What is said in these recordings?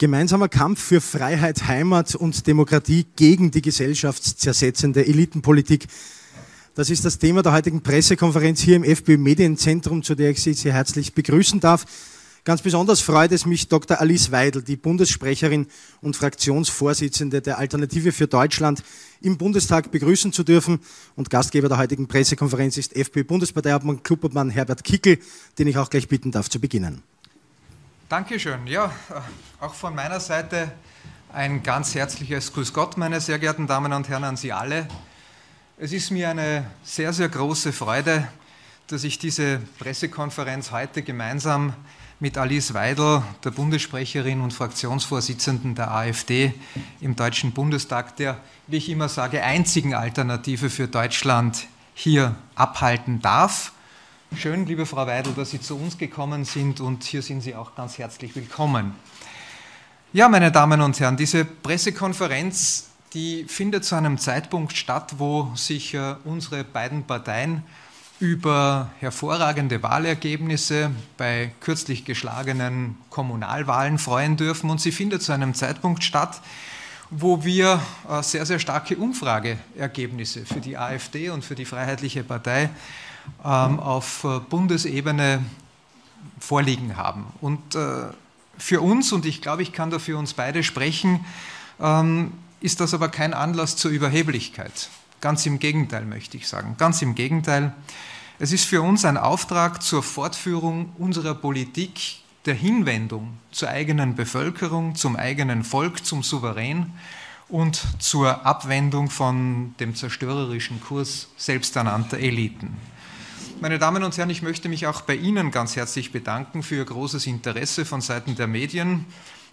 Gemeinsamer Kampf für Freiheit, Heimat und Demokratie gegen die gesellschaftszersetzende Elitenpolitik. Das ist das Thema der heutigen Pressekonferenz hier im FPÖ Medienzentrum, zu der ich Sie sehr herzlich begrüßen darf. Ganz besonders freut es mich, Dr. Alice Weidel, die Bundessprecherin und Fraktionsvorsitzende der Alternative für Deutschland, im Bundestag begrüßen zu dürfen. Und Gastgeber der heutigen Pressekonferenz ist FPÖ-Bundesparteiobmann, Klubobmann Herbert Kickel, den ich auch gleich bitten darf zu beginnen. Dankeschön. Ja, äh, auch von meiner Seite ein ganz herzliches Grüß Gott, meine sehr geehrten Damen und Herren, an Sie alle. Es ist mir eine sehr, sehr große Freude, dass ich diese Pressekonferenz heute gemeinsam mit Alice Weidel, der Bundessprecherin und Fraktionsvorsitzenden der AfD im Deutschen Bundestag, der, wie ich immer sage, einzigen Alternative für Deutschland hier abhalten darf. Schön, liebe Frau Weidel, dass Sie zu uns gekommen sind und hier sind Sie auch ganz herzlich willkommen. Ja, meine Damen und Herren, diese Pressekonferenz, die findet zu einem Zeitpunkt statt, wo sich äh, unsere beiden Parteien über hervorragende Wahlergebnisse bei kürzlich geschlagenen Kommunalwahlen freuen dürfen. Und sie findet zu einem Zeitpunkt statt, wo wir äh, sehr, sehr starke Umfrageergebnisse für die AfD und für die Freiheitliche Partei auf äh, Bundesebene vorliegen haben. Und äh, für uns, und ich glaube, ich kann da für uns beide sprechen, ähm, ist das aber kein Anlass zur Überheblichkeit. Ganz im Gegenteil, möchte ich sagen. Ganz im Gegenteil. Es ist für uns ein Auftrag zur Fortführung unserer Politik der Hinwendung zur eigenen Bevölkerung, zum eigenen Volk, zum Souverän und zur Abwendung von dem zerstörerischen Kurs selbsternannter Eliten. Meine Damen und Herren, ich möchte mich auch bei Ihnen ganz herzlich bedanken für Ihr großes Interesse von Seiten der Medien.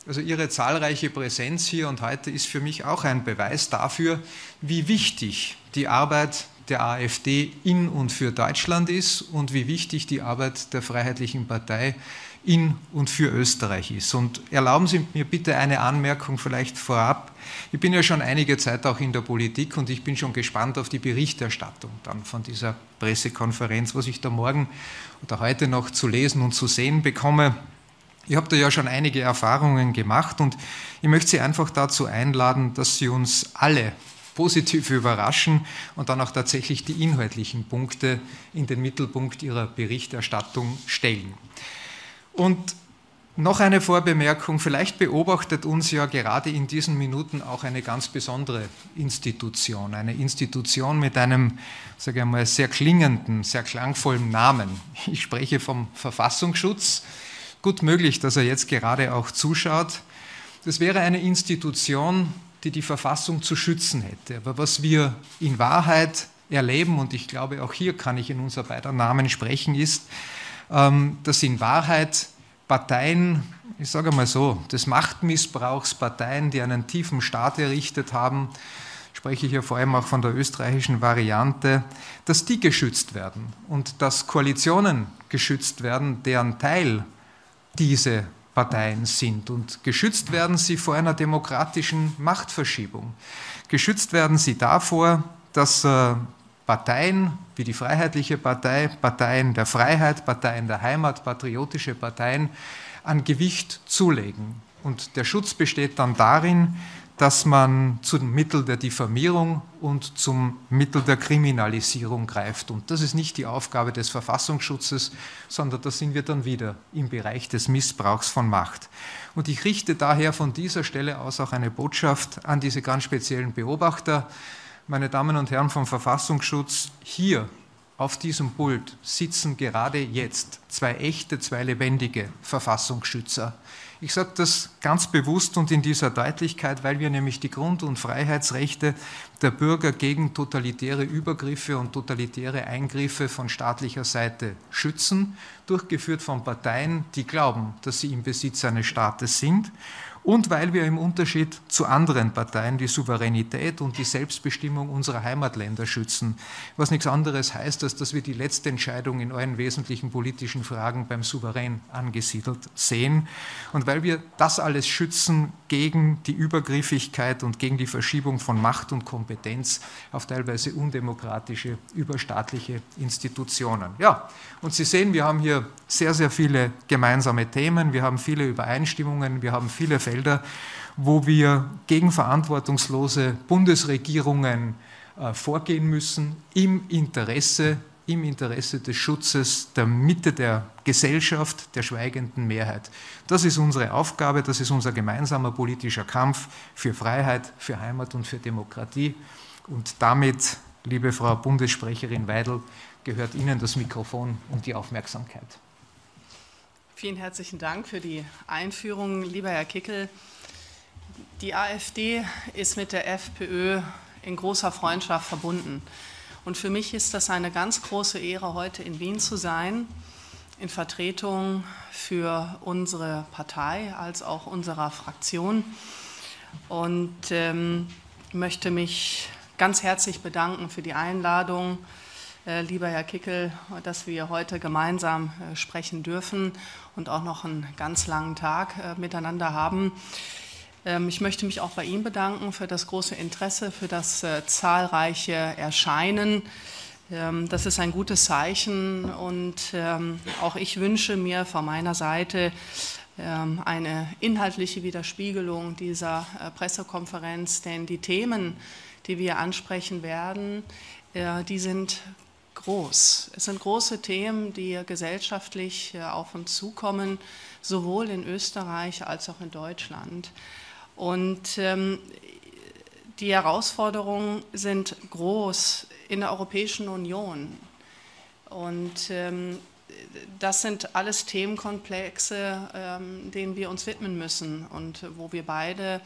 Also Ihre zahlreiche Präsenz hier und heute ist für mich auch ein Beweis dafür, wie wichtig die Arbeit der AfD in und für Deutschland ist und wie wichtig die Arbeit der Freiheitlichen Partei in und für Österreich ist. Und erlauben Sie mir bitte eine Anmerkung vielleicht vorab. Ich bin ja schon einige Zeit auch in der Politik und ich bin schon gespannt auf die Berichterstattung dann von dieser Pressekonferenz, was ich da morgen oder heute noch zu lesen und zu sehen bekomme. Ich habe da ja schon einige Erfahrungen gemacht und ich möchte Sie einfach dazu einladen, dass Sie uns alle positiv überraschen und dann auch tatsächlich die inhaltlichen Punkte in den Mittelpunkt Ihrer Berichterstattung stellen. Und noch eine Vorbemerkung, vielleicht beobachtet uns ja gerade in diesen Minuten auch eine ganz besondere Institution, eine Institution mit einem, sage ich mal, sehr klingenden, sehr klangvollen Namen. Ich spreche vom Verfassungsschutz. Gut möglich, dass er jetzt gerade auch zuschaut. Das wäre eine Institution, die die Verfassung zu schützen hätte. Aber was wir in Wahrheit erleben, und ich glaube, auch hier kann ich in unser beider Namen sprechen, ist, dass in Wahrheit Parteien, ich sage mal so, des Machtmissbrauchs, Parteien, die einen tiefen Staat errichtet haben, spreche ich ja vor allem auch von der österreichischen Variante, dass die geschützt werden und dass Koalitionen geschützt werden, deren Teil diese Parteien sind. Und geschützt werden sie vor einer demokratischen Machtverschiebung. Geschützt werden sie davor, dass äh, Parteien wie die Freiheitliche Partei, Parteien der Freiheit, Parteien der Heimat, patriotische Parteien an Gewicht zulegen. Und der Schutz besteht dann darin, dass man zum Mittel der Diffamierung und zum Mittel der Kriminalisierung greift. Und das ist nicht die Aufgabe des Verfassungsschutzes, sondern da sind wir dann wieder im Bereich des Missbrauchs von Macht. Und ich richte daher von dieser Stelle aus auch eine Botschaft an diese ganz speziellen Beobachter, meine Damen und Herren vom Verfassungsschutz, hier auf diesem Pult sitzen gerade jetzt zwei echte, zwei lebendige Verfassungsschützer. Ich sage das ganz bewusst und in dieser Deutlichkeit, weil wir nämlich die Grund- und Freiheitsrechte der Bürger gegen totalitäre Übergriffe und totalitäre Eingriffe von staatlicher Seite schützen, durchgeführt von Parteien, die glauben, dass sie im Besitz eines Staates sind und weil wir im Unterschied zu anderen Parteien die Souveränität und die Selbstbestimmung unserer Heimatländer schützen, was nichts anderes heißt, als dass wir die letzte Entscheidung in allen wesentlichen politischen Fragen beim Souverän angesiedelt sehen. Und weil wir das alles schützen gegen die Übergriffigkeit und gegen die Verschiebung von Macht und Kompetenz auf teilweise undemokratische, überstaatliche Institutionen. Ja, und Sie sehen, wir haben hier sehr, sehr viele gemeinsame Themen, wir haben viele Übereinstimmungen, wir haben viele Felder, wo wir gegen verantwortungslose Bundesregierungen äh, vorgehen müssen im Interesse im Interesse des Schutzes der Mitte der Gesellschaft, der schweigenden Mehrheit. Das ist unsere Aufgabe, das ist unser gemeinsamer politischer Kampf für Freiheit, für Heimat und für Demokratie. Und damit, liebe Frau Bundessprecherin Weidel, gehört Ihnen das Mikrofon und die Aufmerksamkeit. Vielen herzlichen Dank für die Einführung, lieber Herr Kickel. Die AfD ist mit der FPÖ in großer Freundschaft verbunden. Und für mich ist das eine ganz große Ehre, heute in Wien zu sein, in Vertretung für unsere Partei als auch unserer Fraktion. Und ähm, möchte mich ganz herzlich bedanken für die Einladung, lieber Herr Kickel, dass wir heute gemeinsam äh, sprechen dürfen und auch noch einen ganz langen Tag äh, miteinander haben. Ähm, ich möchte mich auch bei Ihnen bedanken für das große Interesse, für das äh, zahlreiche Erscheinen. Ähm, das ist ein gutes Zeichen und ähm, auch ich wünsche mir von meiner Seite eine inhaltliche Widerspiegelung dieser äh, Pressekonferenz, denn die Themen, die wir ansprechen werden, äh, die sind groß. Es sind große Themen, die gesellschaftlich auf uns zukommen, sowohl in Österreich als auch in Deutschland. Und ähm, die Herausforderungen sind groß in der Europäischen Union. Und ähm, das sind alles Themenkomplexe, ähm, denen wir uns widmen müssen und wo wir beide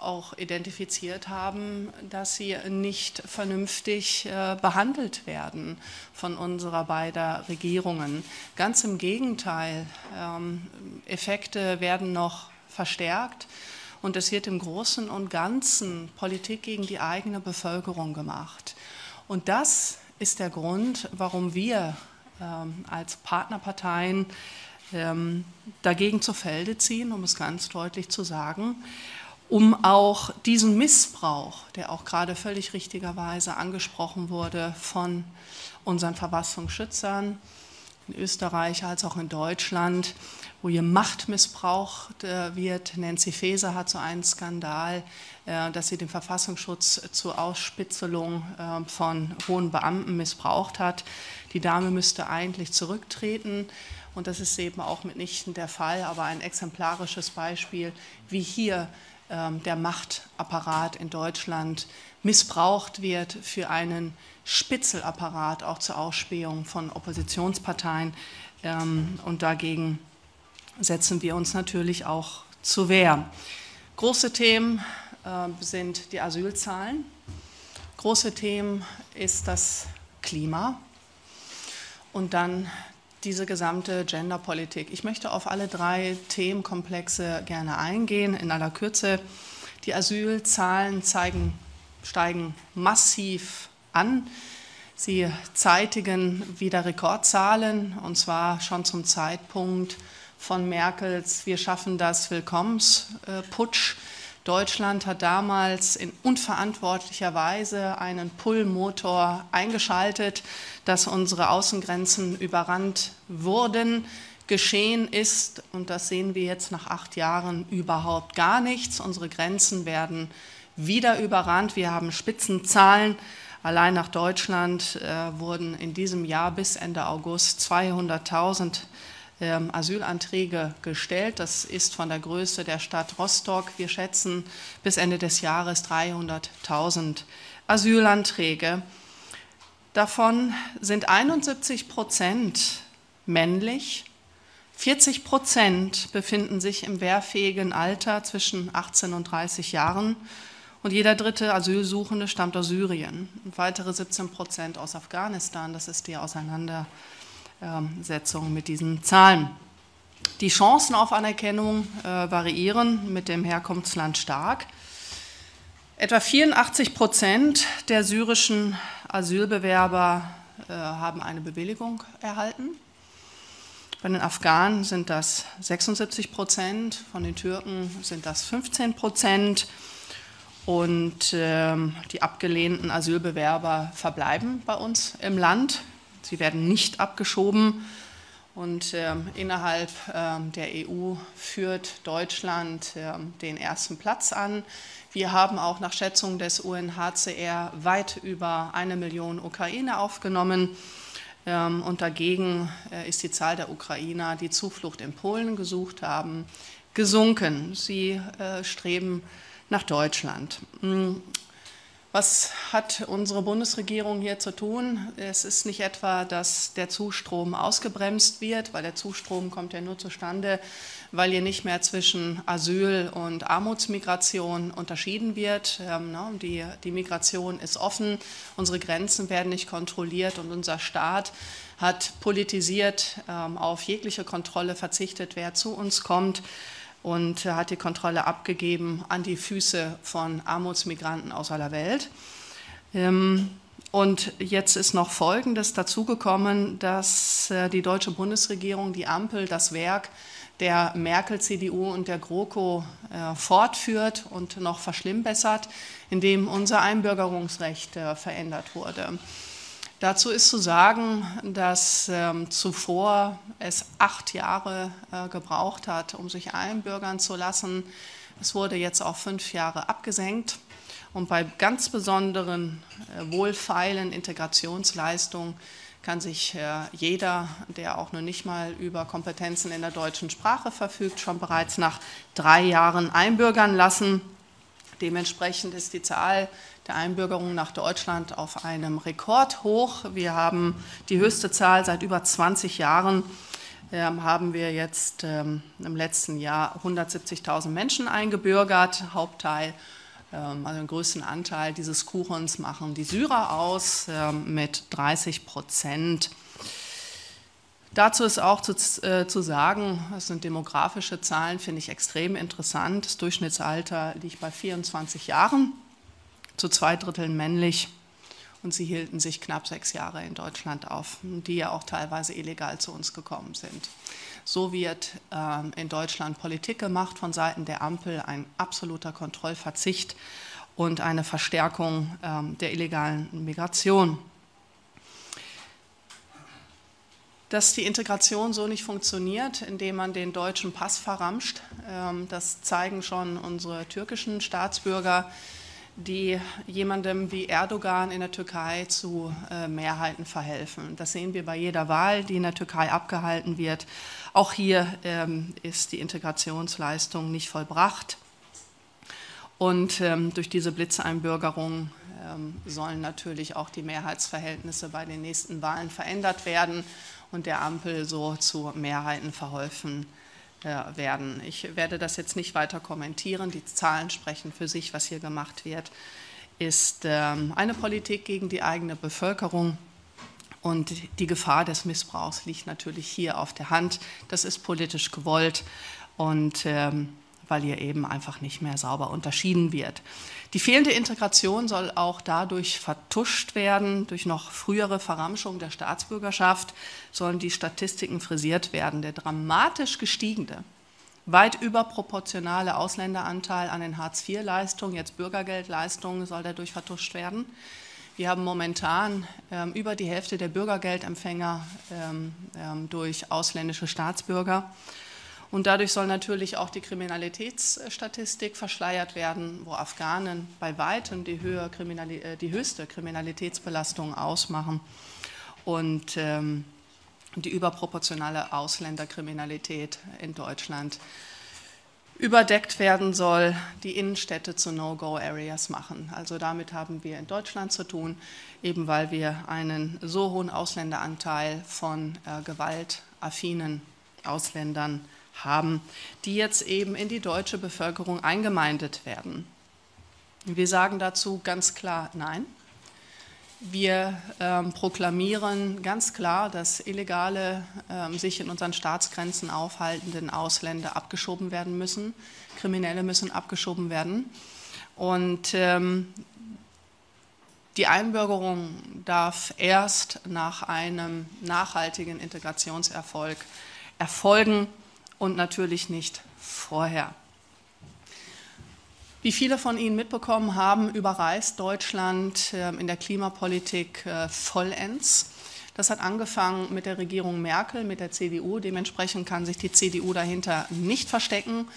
auch identifiziert haben, dass sie nicht vernünftig äh, behandelt werden von unserer beider Regierungen. Ganz im Gegenteil, ähm, Effekte werden noch verstärkt. Und es wird im Großen und Ganzen Politik gegen die eigene Bevölkerung gemacht. Und das ist der Grund, warum wir ähm, als Partnerparteien ähm, dagegen zu Felde ziehen, um es ganz deutlich zu sagen, um auch diesen Missbrauch, der auch gerade völlig richtigerweise angesprochen wurde von unseren Verfassungsschützern in Österreich als auch in Deutschland, wo hier Macht missbraucht äh, wird. Nancy Faeser hat so einen Skandal, äh, dass sie den Verfassungsschutz zur Ausspitzelung äh, von hohen Beamten missbraucht hat. Die Dame müsste eigentlich zurücktreten. Und das ist eben auch mitnichten der Fall, aber ein exemplarisches Beispiel, wie hier der Machtapparat in Deutschland missbraucht wird für einen Spitzelapparat auch zur Ausspähung von Oppositionsparteien ähm, und dagegen setzen wir uns natürlich auch zu Wehr. Große Themen äh, sind die Asylzahlen. Große Themen ist das Klima und dann diese gesamte Genderpolitik. Ich möchte auf alle drei Themenkomplexe gerne eingehen, in aller Kürze. Die Asylzahlen zeigen, steigen massiv an. Sie zeitigen wieder Rekordzahlen, und zwar schon zum Zeitpunkt von Merkels Wir schaffen das Willkommensputsch. Deutschland hat damals in unverantwortlicher Weise einen Pull-Motor eingeschaltet, dass unsere Außengrenzen überrannt wurden. Geschehen ist, und das sehen wir jetzt nach acht Jahren, überhaupt gar nichts. Unsere Grenzen werden wieder überrannt. Wir haben Spitzenzahlen. Allein nach Deutschland äh, wurden in diesem Jahr bis Ende August 200.000 ähm, Asylanträge gestellt. Das ist von der Größe der Stadt Rostock. Wir schätzen bis Ende des Jahres 300.000 Asylanträge. Davon sind 71 Prozent männlich, 40 Prozent befinden sich im wehrfähigen Alter zwischen 18 und 30 Jahren und jeder dritte Asylsuchende stammt aus Syrien. Und weitere 17 Prozent aus Afghanistan. Das ist die Auseinandersetzung mit diesen Zahlen. Die Chancen auf Anerkennung äh, variieren mit dem Herkunftsland stark. Etwa 84 Prozent der syrischen Asylbewerber äh, haben eine Bewilligung erhalten. Bei den Afghanen sind das 76 Prozent, von den Türken sind das 15 Prozent. Und ähm, die abgelehnten Asylbewerber verbleiben bei uns im Land. Sie werden nicht abgeschoben. Und ähm, innerhalb ähm, der EU führt Deutschland ähm, den ersten Platz an. Wir haben auch nach Schätzung des UNHCR weit über eine Million Ukrainer aufgenommen. Ähm, und dagegen äh, ist die Zahl der Ukrainer, die Zuflucht in Polen gesucht haben, gesunken. Sie äh, streben nach Deutschland. Was hat unsere Bundesregierung hier zu tun? Es ist nicht etwa, dass der Zustrom ausgebremst wird, weil der Zustrom kommt ja nur zustande, weil hier nicht mehr zwischen Asyl und Armutsmigration unterschieden wird. Ähm, ne, die, die Migration ist offen, unsere Grenzen werden nicht kontrolliert und unser Staat hat politisiert ähm, auf jegliche Kontrolle verzichtet, wer zu uns kommt und hat die Kontrolle abgegeben an die Füße von Armutsmigranten aus aller Welt. Ähm, und jetzt ist noch Folgendes dazugekommen, dass äh, die deutsche Bundesregierung, die Ampel, das Werk der Merkel, CDU und der GroKo äh, fortführt und noch verschlimmbessert, indem unser Einbürgerungsrecht äh, verändert wurde. Dazu ist zu sagen, dass ähm, zuvor es acht Jahre äh, gebraucht hat, um sich einbürgern zu lassen. Es wurde jetzt auf fünf Jahre abgesenkt. Und bei ganz besonderen äh, wohlfeilen Integrationsleistungen kann sich äh, jeder, der auch nur nicht mal über Kompetenzen in der deutschen Sprache verfügt, schon bereits nach drei Jahren einbürgern lassen. Dementsprechend ist die Zahl der Einbürgerung nach Deutschland auf einem Rekordhoch. Wir haben die höchste Zahl seit über 20 Jahren. Ähm, haben wir jetzt ähm, im letzten Jahr 170.000 Menschen eingebürgert. Hauptteil, ähm, also den größten Anteil dieses Kuchens machen die Syrer aus ähm, mit 30 Prozent. Dazu ist auch zu, äh, zu, sagen, das sind demografische Zahlen, finde ich extrem interessant. Das Durchschnittsalter liegt bei 24 Jahren, zu zwei Dritteln männlich. Und sie hielten sich knapp sechs Jahre in Deutschland auf, die ja auch teilweise illegal zu uns gekommen sind. So wird äh, in Deutschland Politik gemacht von Seiten der Ampel, ein absoluter Kontrollverzicht und eine Verstärkung äh, der illegalen Migration. dass die Integration so nicht funktioniert, indem man den deutschen Pass verramscht. Ähm, das zeigen schon unsere türkischen Staatsbürger, die jemandem wie Erdogan in der Türkei zu äh, Mehrheiten verhelfen. Das sehen wir bei jeder Wahl, die in der Türkei abgehalten wird. Auch hier ähm, ist die Integrationsleistung nicht vollbracht. Und ähm, durch diese Blitzeinbürgerung sollen natürlich auch die Mehrheitsverhältnisse bei den nächsten Wahlen verändert werden und der Ampel so zu Mehrheiten verholfen werden. Ich werde das jetzt nicht weiter kommentieren. Die Zahlen sprechen für sich, was hier gemacht wird, ist ähm, eine Politik gegen die eigene Bevölkerung. Und die Gefahr des Missbrauchs liegt natürlich hier auf der Hand. Das ist politisch gewollt und ähm, weil hier eben einfach nicht mehr sauber unterschieden wird. Die fehlende Integration soll auch dadurch vertuscht werden. Durch noch frühere Verramschung der Staatsbürgerschaft sollen die Statistiken frisiert werden. Der dramatisch gestiegene, weit überproportionale Ausländeranteil an den Hartz-IV-Leistungen, jetzt Bürgergeldleistungen, soll dadurch vertuscht werden. Wir haben momentan ähm, über die Hälfte der Bürgergeldempfänger ähm, ähm, durch ausländische Staatsbürger. Und dadurch soll natürlich auch die Kriminalitätsstatistik verschleiert werden, wo Afghanen bei weitem die, Kriminali äh, die höchste Kriminalitätsbelastung ausmachen und ähm, die überproportionale Ausländerkriminalität in Deutschland überdeckt werden soll, die Innenstädte zu No-Go-Areas machen. Also damit haben wir in Deutschland zu tun, eben weil wir einen so hohen Ausländeranteil von äh, gewaltaffinen Ausländern haben haben, die jetzt eben in die deutsche Bevölkerung eingemeindet werden. Wir sagen dazu ganz klar Nein. Wir ähm, proklamieren ganz klar, dass illegale, ähm, sich in unseren Staatsgrenzen aufhaltenden Ausländer abgeschoben werden müssen. Kriminelle müssen abgeschoben werden. Und ähm, die Einbürgerung darf erst nach einem nachhaltigen Integrationserfolg erfolgen und natürlich nicht vorher. Wie viele von Ihnen mitbekommen haben, überreist Deutschland ähm, in der Klimapolitik äh, vollends. Das hat angefangen mit der Regierung Merkel, mit der CDU. Dementsprechend kann sich die CDU dahinter nicht verstecken.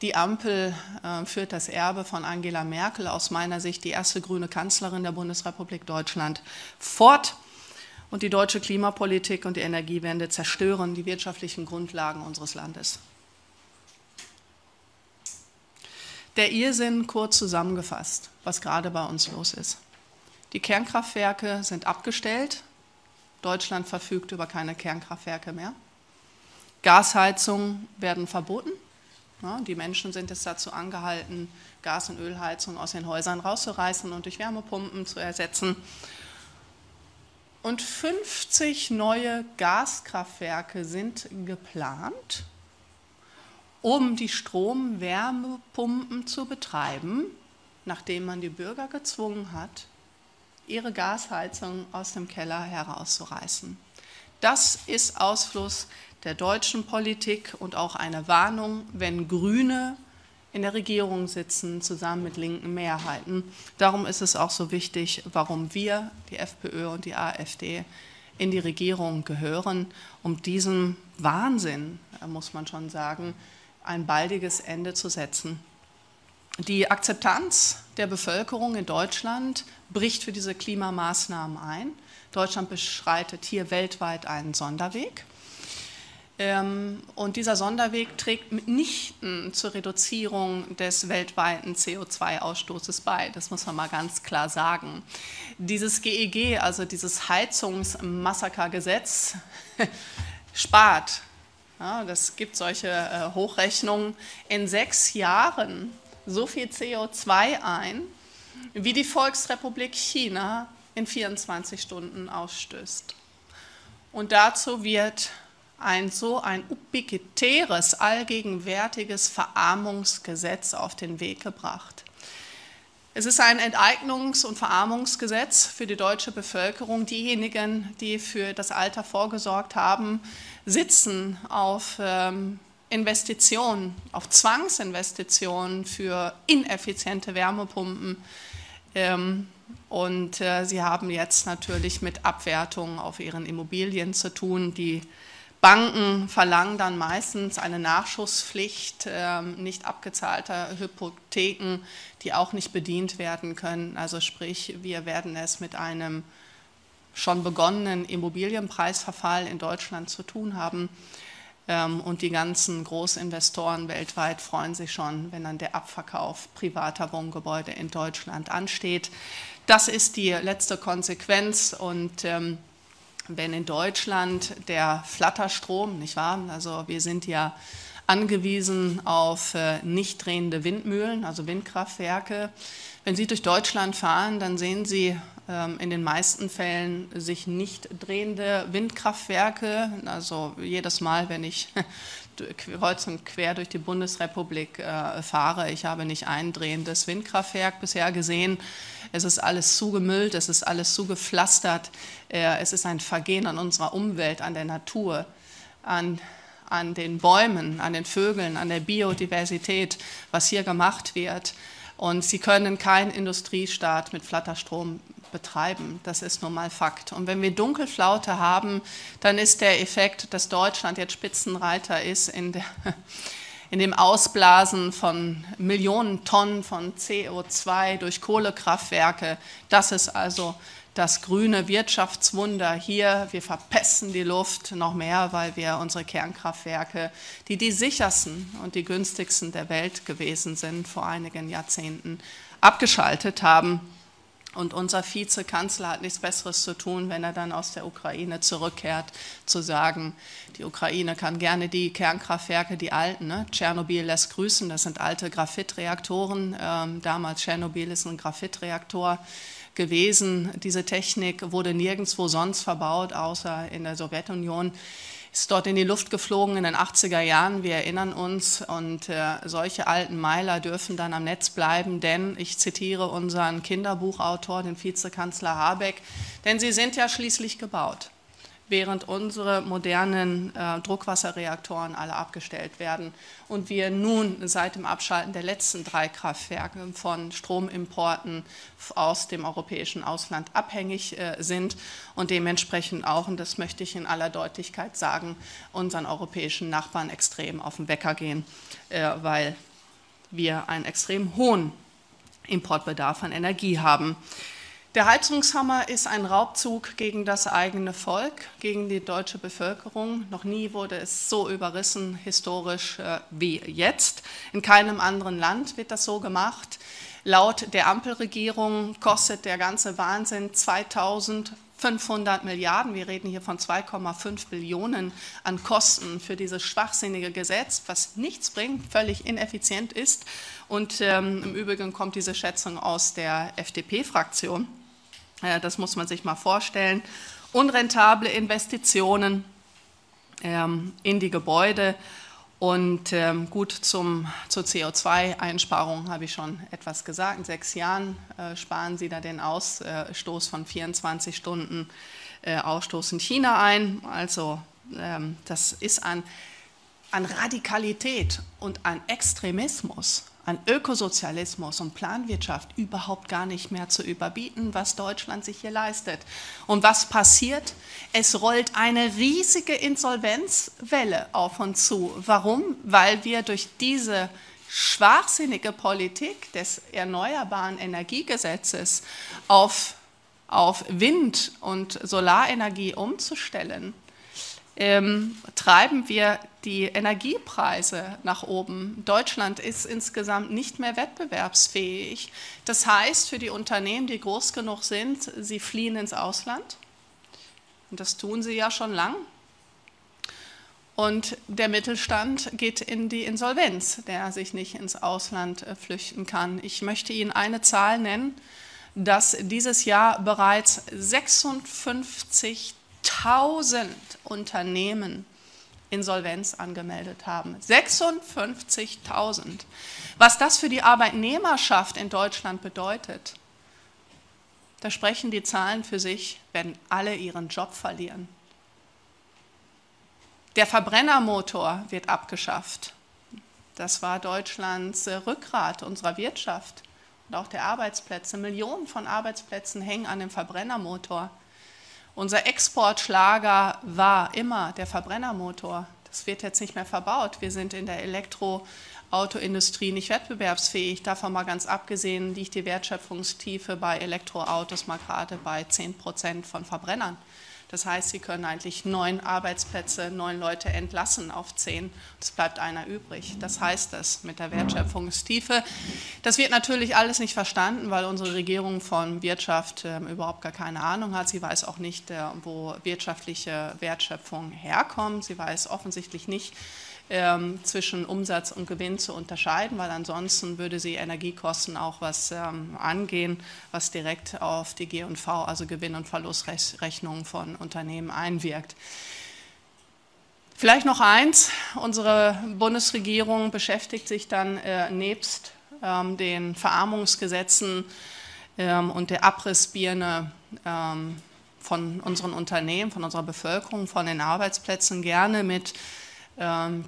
Die Ampel äh, führt das Erbe von Angela Merkel, aus meiner Sicht die erste grüne Kanzlerin der Bundesrepublik Deutschland, fort. Und die deutsche Klimapolitik und die Energiewende zerstören die wirtschaftlichen Grundlagen unseres Landes. Der Irrsinn kurz zusammengefasst, was gerade bei uns los ist. Die Kernkraftwerke sind abgestellt. Deutschland verfügt über keine Kernkraftwerke mehr. Gasheizungen werden verboten. Die Menschen sind jetzt dazu angehalten, Gas- und Ölheizungen aus den Häusern rauszureißen und durch Wärmepumpen zu ersetzen. Und 50 neue Gaskraftwerke sind geplant um die Strom-Wärmepumpen zu betreiben, nachdem man die Bürger gezwungen hat, ihre Gasheizung aus dem Keller herauszureißen. Das ist Ausfluss der deutschen Politik und auch eine Warnung, wenn Grüne in der Regierung sitzen, zusammen mit linken Mehrheiten. Darum ist es auch so wichtig, warum wir, die FPÖ und die AfD, in die Regierung gehören, um diesem Wahnsinn, muss man schon sagen, ein baldiges Ende zu setzen. Die Akzeptanz der Bevölkerung in Deutschland bricht für diese Klimamaßnahmen ein. Deutschland beschreitet hier weltweit einen Sonderweg. Ähm, und dieser Sonderweg trägt mitnichten zur Reduzierung des weltweiten CO2-Ausstoßes bei. Das muss man mal ganz klar sagen. Dieses GEG, e also dieses Heizungsmassakergesetz, spart ja, das gibt solche äh, Hochrechnungen. In sechs Jahren so viel CO2 ein, wie die Volksrepublik China in 24 Stunden ausstößt. Und dazu wird ein so ein ubiquitäres, allgegenwärtiges Verarmungsgesetz auf den Weg gebracht. Es ist ein Enteignungs- und Verarmungsgesetz für die deutsche Bevölkerung. Diejenigen, die für das Alter vorgesorgt haben, sitzen auf ähm, Investitionen, auf Zwangsinvestitionen für ineffiziente Wärmepumpen. Ähm, und äh, sie haben jetzt natürlich mit Abwertungen auf ihren Immobilien zu tun. Die Banken verlangen dann meistens eine Nachschusspflicht ähm, nicht abgezahlter Hypotheken, die auch nicht bedient werden können. Also sprich, wir werden es mit einem schon begonnenen Immobilienpreisverfall in Deutschland zu tun haben. Ähm, und die ganzen Großinvestoren weltweit freuen sich schon, wenn dann der Abverkauf privater Wohngebäude in Deutschland ansteht. Das ist die letzte Konsequenz. Und ähm, wenn in Deutschland der Flatterstrom, nicht wahr? Also wir sind ja angewiesen auf äh, nicht drehende Windmühlen, also Windkraftwerke. Wenn Sie durch Deutschland fahren, dann sehen Sie ähm, in den meisten Fällen sich nicht drehende Windkraftwerke. Also jedes Mal, wenn ich kreuz und quer durch die Bundesrepublik äh, fahre, ich habe nicht ein drehendes Windkraftwerk bisher gesehen. Es ist alles zugemüllt, es ist alles zugepflastert. Äh, es ist ein Vergehen an unserer Umwelt, an der Natur, an an den Bäumen, an den Vögeln, an der Biodiversität, was hier gemacht wird. Und sie können keinen Industriestaat mit Flatterstrom betreiben. Das ist nun mal Fakt. Und wenn wir Dunkelflaute haben, dann ist der Effekt, dass Deutschland jetzt Spitzenreiter ist in, der, in dem Ausblasen von Millionen Tonnen von CO2 durch Kohlekraftwerke. Das ist also das grüne Wirtschaftswunder hier. Wir verpesten die Luft noch mehr, weil wir unsere Kernkraftwerke, die die sichersten und die günstigsten der Welt gewesen sind, vor einigen Jahrzehnten abgeschaltet haben. Und unser Vizekanzler hat nichts Besseres zu tun, wenn er dann aus der Ukraine zurückkehrt, zu sagen, die Ukraine kann gerne die Kernkraftwerke, die alten, ne? Tschernobyl lässt grüßen, das sind alte Graphitreaktoren. Ähm, damals Tschernobyl ist ein Graphitreaktor gewesen. Diese Technik wurde nirgendwo sonst verbaut, außer in der Sowjetunion ist dort in die Luft geflogen in den 80er Jahren, wir erinnern uns, und äh, solche alten Meiler dürfen dann am Netz bleiben, denn ich zitiere unseren Kinderbuchautor, den Vizekanzler Habeck, denn sie sind ja schließlich gebaut während unsere modernen äh, Druckwasserreaktoren alle abgestellt werden und wir nun seit dem Abschalten der letzten drei Kraftwerke von Stromimporten aus dem europäischen Ausland abhängig äh, sind und dementsprechend auch, und das möchte ich in aller Deutlichkeit sagen, unseren europäischen Nachbarn extrem auf den Wecker gehen, äh, weil wir einen extrem hohen Importbedarf an Energie haben. Der Heizungshammer ist ein Raubzug gegen das eigene Volk, gegen die deutsche Bevölkerung. Noch nie wurde es so überrissen historisch äh, wie jetzt. In keinem anderen Land wird das so gemacht. Laut der Ampelregierung kostet der ganze Wahnsinn 2500 Milliarden. Wir reden hier von 2,5 Billionen an Kosten für dieses schwachsinnige Gesetz, was nichts bringt, völlig ineffizient ist. Und ähm, im Übrigen kommt diese Schätzung aus der FDP-Fraktion. Das muss man sich mal vorstellen. Unrentable Investitionen ähm, in die Gebäude und ähm, gut zum, zur CO2-Einsparung habe ich schon etwas gesagt. In sechs Jahren äh, sparen Sie da den Ausstoß von 24 Stunden äh, Ausstoß in China ein. Also ähm, das ist an, an Radikalität und an Extremismus an Ökosozialismus und Planwirtschaft überhaupt gar nicht mehr zu überbieten, was Deutschland sich hier leistet. Und was passiert? Es rollt eine riesige Insolvenzwelle auf uns zu. Warum? Weil wir durch diese schwachsinnige Politik des erneuerbaren Energiegesetzes auf, auf Wind- und Solarenergie umzustellen, ähm, treiben wir die Energiepreise nach oben. Deutschland ist insgesamt nicht mehr wettbewerbsfähig. Das heißt für die Unternehmen, die groß genug sind, sie fliehen ins Ausland. Und das tun sie ja schon lang. Und der Mittelstand geht in die Insolvenz, der sich nicht ins Ausland äh, flüchten kann. Ich möchte Ihnen eine Zahl nennen, dass dieses Jahr bereits 56 1000 Unternehmen Insolvenz angemeldet haben. 56.000. Was das für die Arbeitnehmerschaft in Deutschland bedeutet, da sprechen die Zahlen für sich, werden alle ihren Job verlieren. Der Verbrennermotor wird abgeschafft. Das war Deutschlands Rückgrat unserer Wirtschaft und auch der Arbeitsplätze. Millionen von Arbeitsplätzen hängen an dem Verbrennermotor. Unser Exportschlager war immer der Verbrennermotor. Das wird jetzt nicht mehr verbaut. Wir sind in der Elektroautoindustrie nicht wettbewerbsfähig. Davon mal ganz abgesehen liegt die Wertschöpfungstiefe bei Elektroautos mal gerade bei 10 Prozent von Verbrennern. Das heißt, sie können eigentlich neun Arbeitsplätze, neun Leute entlassen auf zehn. Es bleibt einer übrig. Das heißt das mit der Wertschöpfungstiefe. Das wird natürlich alles nicht verstanden, weil unsere Regierung von Wirtschaft äh, überhaupt gar keine Ahnung hat. Sie weiß auch nicht, äh, wo wirtschaftliche Wertschöpfung herkommt. Sie weiß offensichtlich nicht, ähm, zwischen Umsatz und Gewinn zu unterscheiden, weil ansonsten würde sie Energiekosten auch was ähm, angehen, was direkt auf die G&V, also Gewinn- und Verlustrechnungen von Unternehmen einwirkt. Vielleicht noch eins, unsere Bundesregierung beschäftigt sich dann äh, nebst ähm, den Verarmungsgesetzen ähm, und der Abrissbirne ähm, von unseren Unternehmen, von unserer Bevölkerung, von den Arbeitsplätzen gerne mit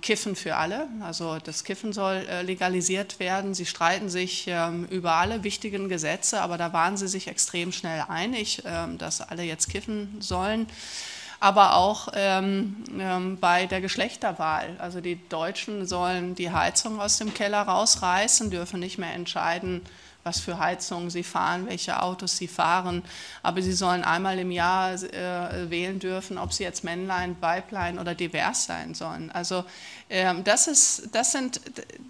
Kiffen für alle. Also das Kiffen soll äh, legalisiert werden. Sie streiten sich ähm, über alle wichtigen Gesetze, aber da waren sie sich extrem schnell einig, ähm, dass alle jetzt kiffen sollen. Aber auch bei der Geschlechterwahl. Also die Deutschen sollen die Heizung aus dem Keller rausreißen, dürfen nicht mehr entscheiden, was für Heizungen sie fahren, welche Autos sie fahren. Aber sie sollen einmal im Jahr äh, wählen dürfen, ob sie jetzt Männlein, Weiblein oder divers sein sollen. Also ähm, das, ist, das, sind,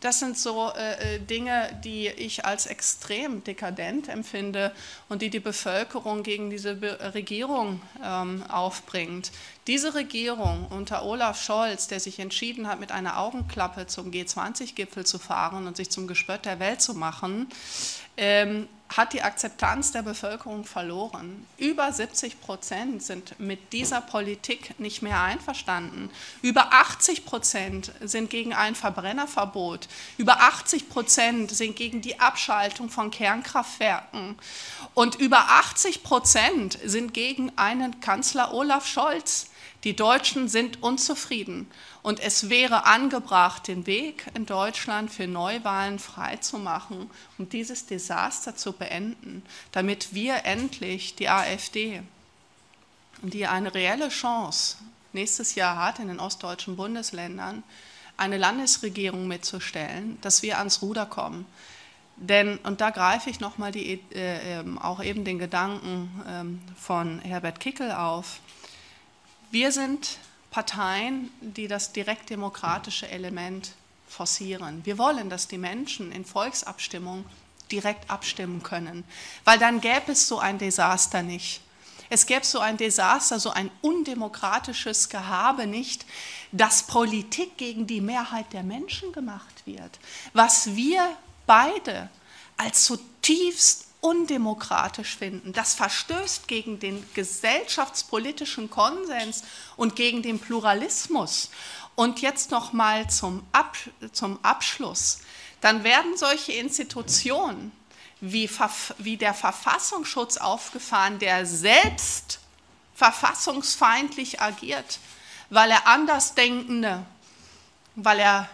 das sind so äh, äh, Dinge, die ich als extrem dekadent empfinde und die die Bevölkerung gegen diese Be Regierung ähm, aufbringt. Diese Regierung unter Olaf Scholz, der sich entschieden hat, mit einer Augenklappe zum G20-Gipfel zu fahren und sich zum Gespött der Welt zu machen, ähm, hat die Akzeptanz der Bevölkerung verloren. Über 70 Prozent sind mit dieser Politik nicht mehr einverstanden. Über 80 Prozent sind gegen ein Verbrennerverbot. Über 80 Prozent sind gegen die Abschaltung von Kernkraftwerken. Und über 80 Prozent sind gegen einen Kanzler Olaf Scholz. Die Deutschen sind unzufrieden. Und es wäre angebracht, den Weg in Deutschland für Neuwahlen freizumachen, um dieses Desaster zu beenden, damit wir endlich die AfD, die eine reelle Chance nächstes Jahr hat in den ostdeutschen Bundesländern, eine Landesregierung mitzustellen, dass wir ans Ruder kommen. Denn, und da greife ich nochmal äh, äh, auch eben den Gedanken äh, von Herbert Kickel auf, wir sind Parteien, die das direktdemokratische Element forcieren. Wir wollen, dass die Menschen in Volksabstimmung direkt abstimmen können, weil dann gäbe es so ein Desaster nicht. Es gäbe so ein Desaster, so ein undemokratisches Gehabe nicht, dass Politik gegen die Mehrheit der Menschen gemacht wird. Was wir beide als zutiefst undemokratisch finden. Das verstößt gegen den gesellschaftspolitischen Konsens und gegen den Pluralismus. Und jetzt noch mal zum, Ab zum Abschluss. Dann werden solche Institutionen wie, wie der Verfassungsschutz aufgefahren, der selbst verfassungsfeindlich agiert, weil er Andersdenkende, weil er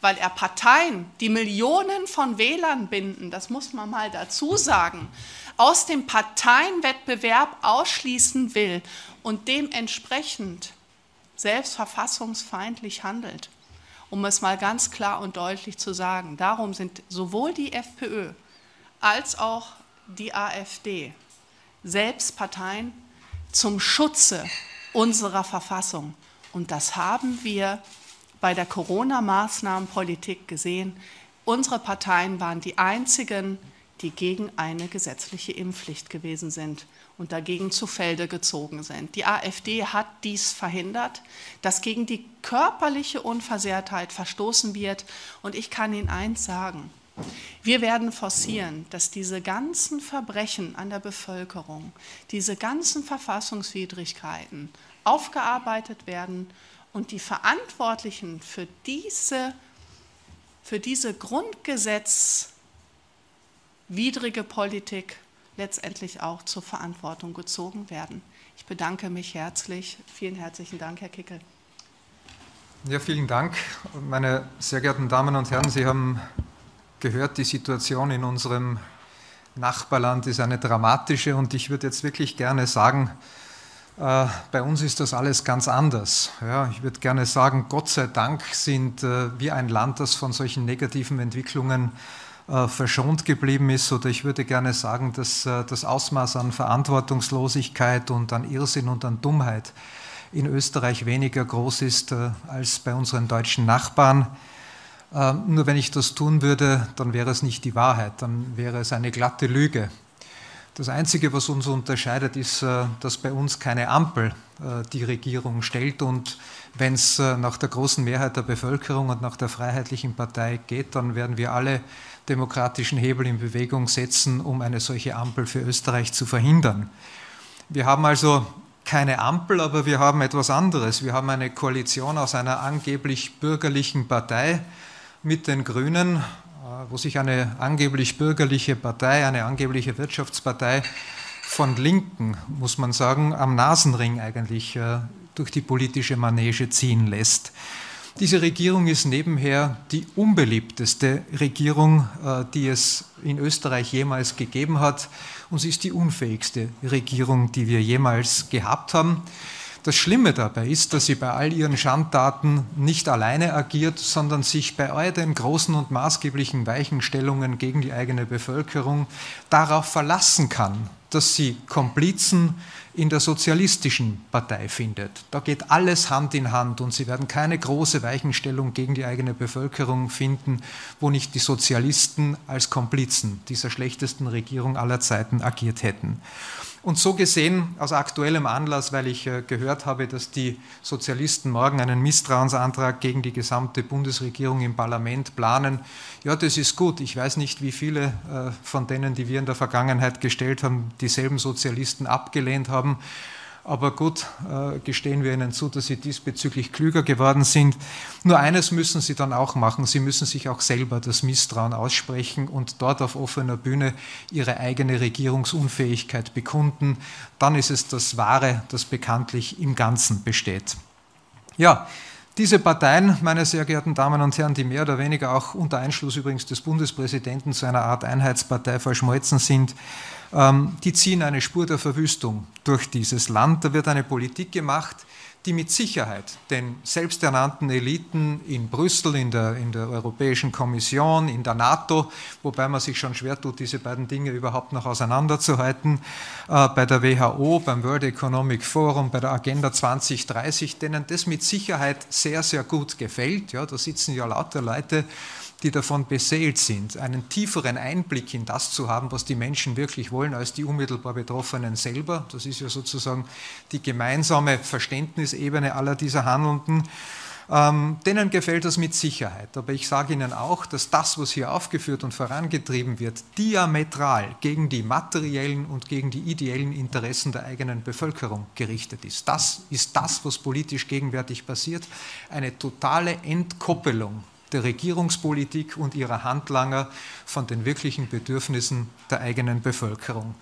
weil er Parteien, die Millionen von Wählern binden, das muss man mal dazu sagen, aus dem Parteienwettbewerb ausschließen will und dementsprechend selbst verfassungsfeindlich handelt. Um es mal ganz klar und deutlich zu sagen. Darum sind sowohl die FPÖ als auch die AfD selbst Parteien zum Schutze unserer Verfassung. Und das haben wir bei der Corona-Maßnahmenpolitik gesehen, unsere Parteien waren die einzigen, die gegen eine gesetzliche Impfpflicht gewesen sind und dagegen zu Felde gezogen sind. Die AfD hat dies verhindert, dass gegen die körperliche Unversehrtheit verstoßen wird. Und ich kann Ihnen eins sagen, wir werden forcieren, dass diese ganzen Verbrechen an der Bevölkerung, diese ganzen Verfassungswidrigkeiten aufgearbeitet werden und die Verantwortlichen für diese, für diese grundgesetzwidrige Politik letztendlich auch zur Verantwortung gezogen werden. Ich bedanke mich herzlich. Vielen herzlichen Dank, Herr Kickel. Ja, vielen Dank. Meine sehr geehrten Damen und Herren, Sie haben gehört, die Situation in unserem Nachbarland ist eine dramatische und ich würde jetzt wirklich gerne sagen, bei uns ist das alles ganz anders. Ja, ich würde gerne sagen, Gott sei Dank sind äh, wir ein Land, das von solchen negativen Entwicklungen äh, verschont geblieben ist. Oder ich würde gerne sagen, dass das Ausmaß an Verantwortungslosigkeit und an Irrsinn und an Dummheit in Österreich weniger groß ist als bei unseren deutschen Nachbarn. Nur wenn ich das tun würde, dann wäre es nicht die Wahrheit, dann wäre es eine glatte Lüge. Das Einzige, was uns unterscheidet, ist, äh, dass bei uns keine Ampel äh, die Regierung stellt. Und wenn es äh, nach der großen Mehrheit der Bevölkerung und nach der Freiheitlichen Partei geht, dann werden wir alle demokratischen Hebel in Bewegung setzen, um eine solche Ampel für Österreich zu verhindern. Wir haben also keine Ampel, aber wir haben etwas anderes. Wir haben eine Koalition aus einer angeblich bürgerlichen Partei mit den Grünen wo sich eine angeblich bürgerliche Partei, eine angebliche Wirtschaftspartei von Linken, muss man sagen, am Nasenring eigentlich äh, durch die politische Manege ziehen lässt. Diese Regierung ist nebenher die unbeliebteste Regierung, äh, die es in Österreich jemals gegeben hat. Und sie ist die unfähigste Regierung, die wir jemals gehabt haben. Das Schlimme dabei ist, dass sie bei all ihren Schandtaten nicht alleine agiert, sondern sich bei all den großen und maßgeblichen Weichenstellungen gegen die eigene Bevölkerung darauf verlassen kann, dass sie Komplizen in der sozialistischen Partei findet. Da geht alles Hand in Hand und sie werden keine große Weichenstellung gegen die eigene Bevölkerung finden, wo nicht die Sozialisten als Komplizen dieser schlechtesten Regierung aller Zeiten agiert hätten. Und so gesehen, aus aktuellem Anlass, weil ich äh, gehört habe, dass die Sozialisten morgen einen Misstrauensantrag gegen die gesamte Bundesregierung im Parlament planen, ja, das ist gut. Ich weiß nicht, wie viele äh, von denen, die wir in der Vergangenheit gestellt haben, dieselben Sozialisten abgelehnt haben. Aber gut, äh, gestehen wir Ihnen zu, dass Sie diesbezüglich klüger geworden sind. Nur eines müssen Sie dann auch machen. Sie müssen sich auch selber das Misstrauen aussprechen und dort auf offener Bühne Ihre eigene Regierungsunfähigkeit bekunden. Dann ist es das Wahre, das bekanntlich im Ganzen besteht. Ja, diese Parteien, meine sehr geehrten Damen und Herren, die mehr oder weniger auch unter Einschluss übrigens des Bundespräsidenten zu einer Art Einheitspartei verschmolzen sind, die ziehen eine Spur der Verwüstung durch dieses Land. Da wird eine Politik gemacht, die mit Sicherheit den selbsternannten Eliten in Brüssel, in der, in der Europäischen Kommission, in der NATO, wobei man sich schon schwer tut, diese beiden Dinge überhaupt noch auseinanderzuhalten, äh, bei der WHO, beim World Economic Forum, bei der Agenda 2030, denen das mit Sicherheit sehr, sehr gut gefällt. Ja, da sitzen ja lauter Leute, die davon beseelt sind, einen tieferen Einblick in das zu haben, was die Menschen wirklich wollen, als die unmittelbar Betroffenen selber. Das ist ja sozusagen die gemeinsame Verständnisebene aller dieser Handelnden. Ähm, denen gefällt das mit Sicherheit. Aber ich sage Ihnen auch, dass das, was hier aufgeführt und vorangetrieben wird, diametral gegen die materiellen und gegen die ideellen Interessen der eigenen Bevölkerung gerichtet ist. Das ist das, was politisch gegenwärtig passiert. Eine totale Entkoppelung der Regierungspolitik und ihrer Handlanger von den wirklichen Bedürfnissen der eigenen Bevölkerung.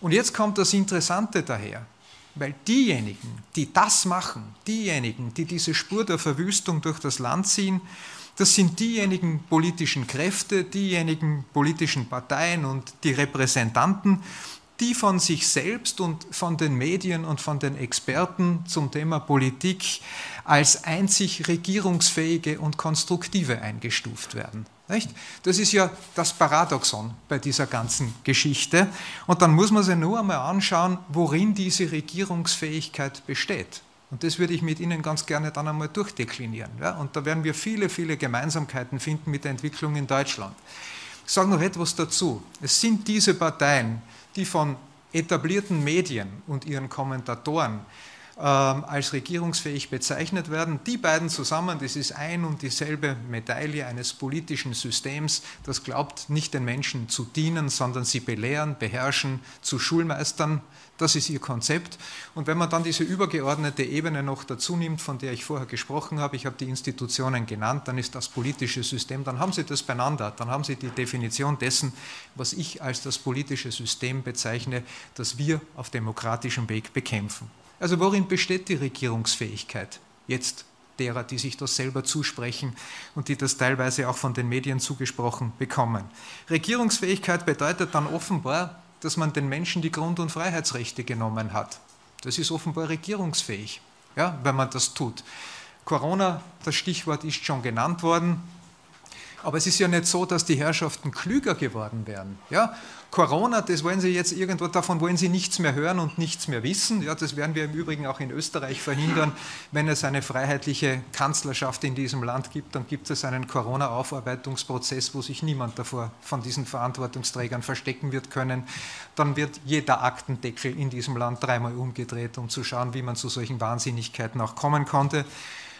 Und jetzt kommt das Interessante daher, weil diejenigen, die das machen, diejenigen, die diese Spur der Verwüstung durch das Land ziehen, das sind diejenigen politischen Kräfte, diejenigen politischen Parteien und die Repräsentanten, die von sich selbst und von den Medien und von den Experten zum Thema Politik als einzig regierungsfähige und konstruktive eingestuft werden. Nicht? Das ist ja das Paradoxon bei dieser ganzen Geschichte. Und dann muss man sich nur einmal anschauen, worin diese Regierungsfähigkeit besteht. Und das würde ich mit Ihnen ganz gerne dann einmal durchdeklinieren. Ja? Und da werden wir viele, viele Gemeinsamkeiten finden mit der Entwicklung in Deutschland. Ich sage noch etwas dazu. Es sind diese Parteien, die von etablierten Medien und ihren Kommentatoren als regierungsfähig bezeichnet werden. Die beiden zusammen, das ist ein und dieselbe Medaille eines politischen Systems, das glaubt, nicht den Menschen zu dienen, sondern sie belehren, beherrschen, zu Schulmeistern. Das ist ihr Konzept. Und wenn man dann diese übergeordnete Ebene noch dazu nimmt, von der ich vorher gesprochen habe, ich habe die Institutionen genannt, dann ist das politische System, dann haben Sie das beieinander, dann haben Sie die Definition dessen, was ich als das politische System bezeichne, das wir auf demokratischem Weg bekämpfen. Also worin besteht die Regierungsfähigkeit jetzt derer, die sich das selber zusprechen und die das teilweise auch von den Medien zugesprochen bekommen? Regierungsfähigkeit bedeutet dann offenbar, dass man den Menschen die Grund- und Freiheitsrechte genommen hat. Das ist offenbar regierungsfähig, ja, wenn man das tut. Corona, das Stichwort ist schon genannt worden. Aber es ist ja nicht so, dass die Herrschaften klüger geworden wären. Ja? Corona, das wollen Sie jetzt irgendwo, davon wollen Sie nichts mehr hören und nichts mehr wissen. Ja, das werden wir im Übrigen auch in Österreich verhindern. Wenn es eine freiheitliche Kanzlerschaft in diesem Land gibt, dann gibt es einen Corona-Aufarbeitungsprozess, wo sich niemand davor von diesen Verantwortungsträgern verstecken wird können. Dann wird jeder Aktendeckel in diesem Land dreimal umgedreht, um zu schauen, wie man zu solchen Wahnsinnigkeiten auch kommen konnte.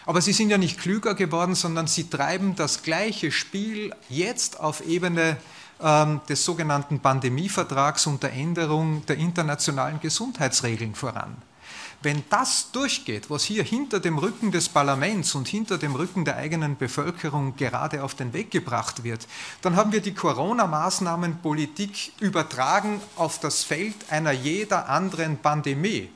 Aber sie sind ja nicht klüger geworden, sondern sie treiben das gleiche Spiel jetzt auf Ebene des sogenannten Pandemievertrags und der Änderung der internationalen Gesundheitsregeln voran. Wenn das durchgeht, was hier hinter dem Rücken des Parlaments und hinter dem Rücken der eigenen Bevölkerung gerade auf den Weg gebracht wird, dann haben wir die Corona-Maßnahmenpolitik übertragen auf das Feld einer jeder anderen Pandemie.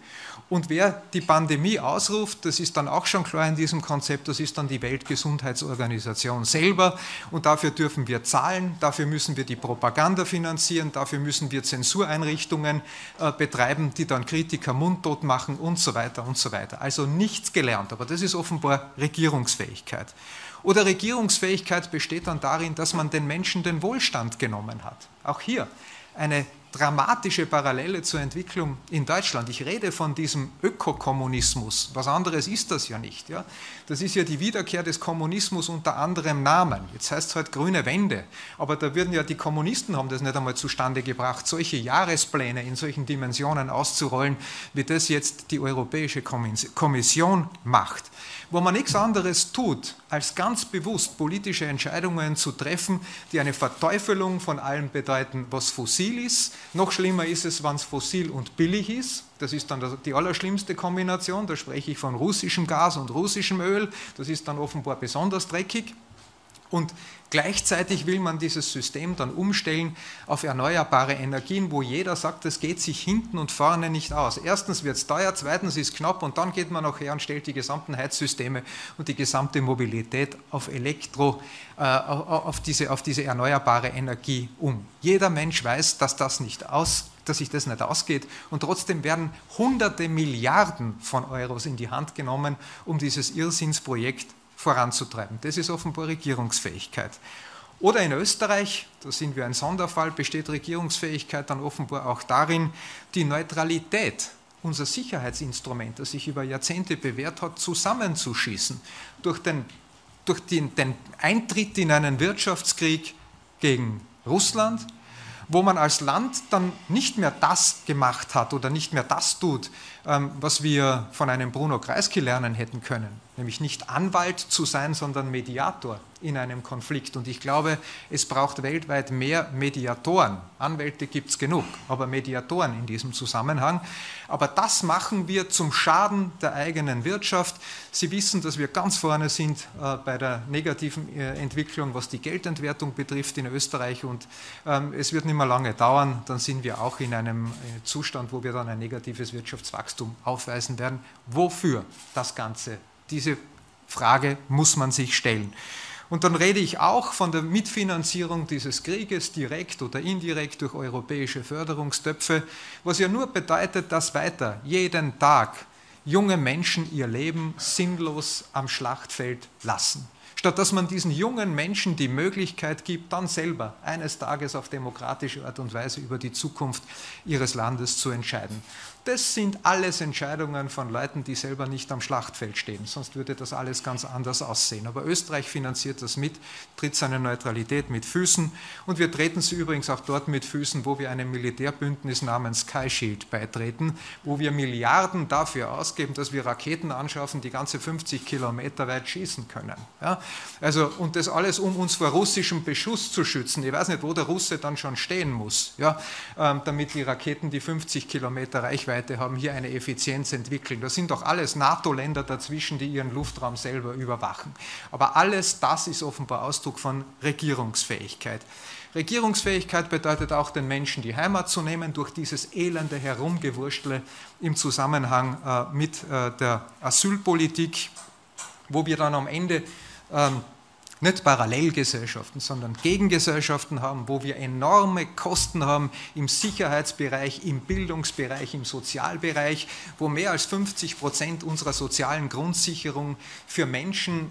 Und wer die Pandemie ausruft, das ist dann auch schon klar in diesem Konzept, das ist dann die Weltgesundheitsorganisation selber. Und dafür dürfen wir zahlen, dafür müssen wir die Propaganda finanzieren, dafür müssen wir Zensureinrichtungen äh, betreiben, die dann Kritiker mundtot machen und so weiter und so weiter. Also nichts gelernt, aber das ist offenbar Regierungsfähigkeit. Oder Regierungsfähigkeit besteht dann darin, dass man den Menschen den Wohlstand genommen hat. Auch hier eine dramatische Parallele zur Entwicklung in Deutschland. Ich rede von diesem Ökokommunismus. Was anderes ist das ja nicht. Ja? Das ist ja die Wiederkehr des Kommunismus unter anderem Namen. Jetzt heißt es halt grüne Wende. Aber da würden ja die Kommunisten haben das nicht einmal zustande gebracht, solche Jahrespläne in solchen Dimensionen auszurollen, wie das jetzt die Europäische Kommission macht wo man nichts anderes tut, als ganz bewusst politische Entscheidungen zu treffen, die eine Verteufelung von allem bedeuten, was fossil ist. Noch schlimmer ist es, wenn es fossil und billig ist. Das ist dann die allerschlimmste Kombination. Da spreche ich von russischem Gas und russischem Öl. Das ist dann offenbar besonders dreckig. Und gleichzeitig will man dieses System dann umstellen auf erneuerbare Energien, wo jeder sagt, das geht sich hinten und vorne nicht aus. Erstens wird es teuer, zweitens ist es knapp und dann geht man noch her und stellt die gesamten Heizsysteme und die gesamte Mobilität auf Elektro, äh, auf, diese, auf diese erneuerbare Energie um. Jeder Mensch weiß, dass das nicht aus dass sich das nicht ausgeht. Und trotzdem werden hunderte Milliarden von Euros in die Hand genommen, um dieses Irrsinnsprojekt voranzutreiben. Das ist offenbar Regierungsfähigkeit. Oder in Österreich, da sind wir ein Sonderfall, besteht Regierungsfähigkeit dann offenbar auch darin, die Neutralität, unser Sicherheitsinstrument, das sich über Jahrzehnte bewährt hat, zusammenzuschießen. Durch den, durch den, den Eintritt in einen Wirtschaftskrieg gegen Russland, wo man als Land dann nicht mehr das gemacht hat oder nicht mehr das tut, ähm, was wir von einem Bruno Kreisky lernen hätten können, nämlich nicht Anwalt zu sein, sondern Mediator in einem Konflikt. Und ich glaube, es braucht weltweit mehr Mediatoren. Anwälte gibt es genug, aber Mediatoren in diesem Zusammenhang. Aber das machen wir zum Schaden der eigenen Wirtschaft. Sie wissen, dass wir ganz vorne sind äh, bei der negativen äh, Entwicklung, was die Geldentwertung betrifft in Österreich. Und ähm, es wird nicht mehr lange dauern, dann sind wir auch in einem äh, Zustand, wo wir dann ein negatives Wirtschaftswachstum aufweisen werden. Wofür das Ganze? Diese Frage muss man sich stellen. Und dann rede ich auch von der Mitfinanzierung dieses Krieges direkt oder indirekt durch europäische Förderungstöpfe, was ja nur bedeutet, dass weiter jeden Tag junge Menschen ihr Leben sinnlos am Schlachtfeld lassen. Statt dass man diesen jungen Menschen die Möglichkeit gibt, dann selber eines Tages auf demokratische Art und Weise über die Zukunft ihres Landes zu entscheiden. Das sind alles Entscheidungen von Leuten, die selber nicht am Schlachtfeld stehen. Sonst würde das alles ganz anders aussehen. Aber Österreich finanziert das mit, tritt seine Neutralität mit Füßen. Und wir treten sie übrigens auch dort mit Füßen, wo wir einem Militärbündnis namens Sky Shield beitreten, wo wir Milliarden dafür ausgeben, dass wir Raketen anschaffen, die ganze 50 Kilometer weit schießen können. Ja? Also, und das alles, um uns vor russischem Beschuss zu schützen. Ich weiß nicht, wo der Russe dann schon stehen muss, ja? Ähm, damit die Raketen die 50 Kilometer Reichweite Reichweite haben, hier eine Effizienz entwickeln. Das sind doch alles NATO-Länder dazwischen, die ihren Luftraum selber überwachen. Aber alles das ist offenbar Ausdruck von Regierungsfähigkeit. Regierungsfähigkeit bedeutet auch, den Menschen die Heimat zu nehmen durch dieses elende Herumgewurschtle im Zusammenhang äh, mit äh, der Asylpolitik, wo wir dann am Ende ähm, nicht Parallelgesellschaften, sondern Gegengesellschaften haben, wo wir enorme Kosten haben im Sicherheitsbereich, im Bildungsbereich, im Sozialbereich, wo mehr als 50 Prozent unserer sozialen Grundsicherung für Menschen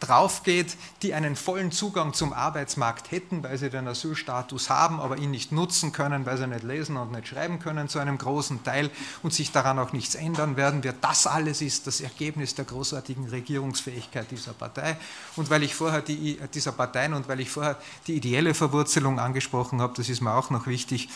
draufgeht, die einen vollen Zugang zum Arbeitsmarkt hätten, weil sie den Asylstatus haben, aber ihn nicht nutzen können, weil sie nicht lesen und nicht schreiben können zu einem großen Teil und sich daran auch nichts ändern werden wird. Das alles ist das Ergebnis der großartigen Regierungsfähigkeit dieser Partei. Und weil ich vorher die, dieser Parteien und weil ich vorher die ideelle Verwurzelung angesprochen habe, das ist mir auch noch wichtig,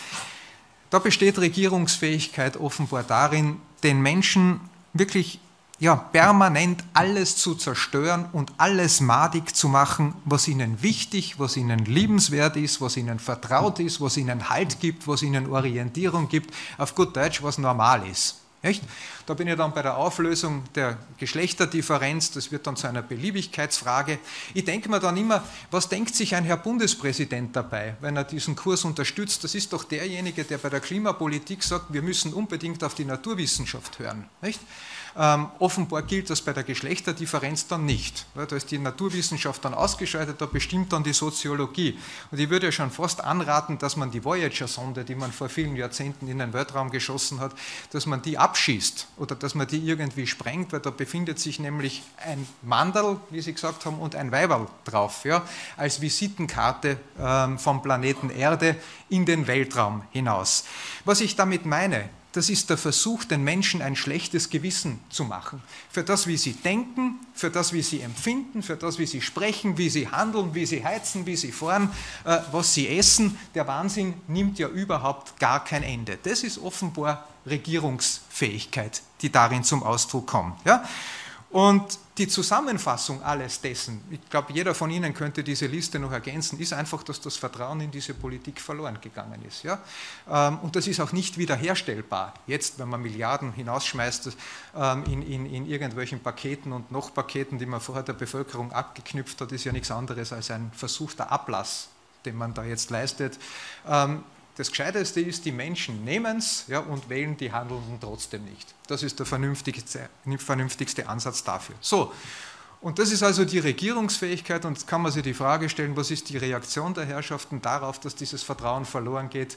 da besteht Regierungsfähigkeit offenbar darin, den Menschen wirklich ja, permanent alles zu zerstören und alles madig zu machen, was ihnen wichtig, was ihnen liebenswert ist, was ihnen vertraut ist, was ihnen Halt gibt, was ihnen Orientierung gibt, auf gut Deutsch, was normal ist. Nicht? Da bin ich dann bei der Auflösung der Geschlechterdifferenz, das wird dann zu einer Beliebigkeitsfrage. Ich denke mir dann immer, was denkt sich ein Herr Bundespräsident dabei, wenn er diesen Kurs unterstützt? Das ist doch derjenige, der bei der Klimapolitik sagt, wir müssen unbedingt auf die Naturwissenschaft hören. Nicht? Ähm, offenbar gilt das bei der Geschlechterdifferenz dann nicht. Da ist die Naturwissenschaft dann ausgeschaltet, da bestimmt dann die Soziologie. Und ich würde ja schon fast anraten, dass man die Voyager-Sonde, die man vor vielen Jahrzehnten in den Weltraum geschossen hat, dass man die abschießt oder dass man die irgendwie sprengt, weil da befindet sich nämlich ein Mandel, wie Sie gesagt haben, und ein Weiberl drauf, ja, als Visitenkarte ähm, vom Planeten Erde in den Weltraum hinaus. Was ich damit meine, das ist der Versuch, den Menschen ein schlechtes Gewissen zu machen. Für das, wie sie denken, für das, wie sie empfinden, für das, wie sie sprechen, wie sie handeln, wie sie heizen, wie sie fahren, äh, was sie essen. Der Wahnsinn nimmt ja überhaupt gar kein Ende. Das ist offenbar Regierungsfähigkeit, die darin zum Ausdruck kommt. Ja? Und die Zusammenfassung alles dessen, ich glaube, jeder von Ihnen könnte diese Liste noch ergänzen, ist einfach, dass das Vertrauen in diese Politik verloren gegangen ist. Ja? Ähm, und das ist auch nicht wiederherstellbar. Jetzt, wenn man Milliarden hinausschmeißt ähm, in, in, in irgendwelchen Paketen und noch Paketen, die man vorher der Bevölkerung abgeknüpft hat, ist ja nichts anderes als ein versuchter Ablass, den man da jetzt leistet. Das Gescheiteste ist, die Menschen nehmen es ja, und wählen die Handelnden trotzdem nicht. Das ist der vernünftigste, vernünftigste Ansatz dafür. So, und das ist also die Regierungsfähigkeit und jetzt kann man sich die Frage stellen, was ist die Reaktion der Herrschaften darauf, dass dieses Vertrauen verloren geht?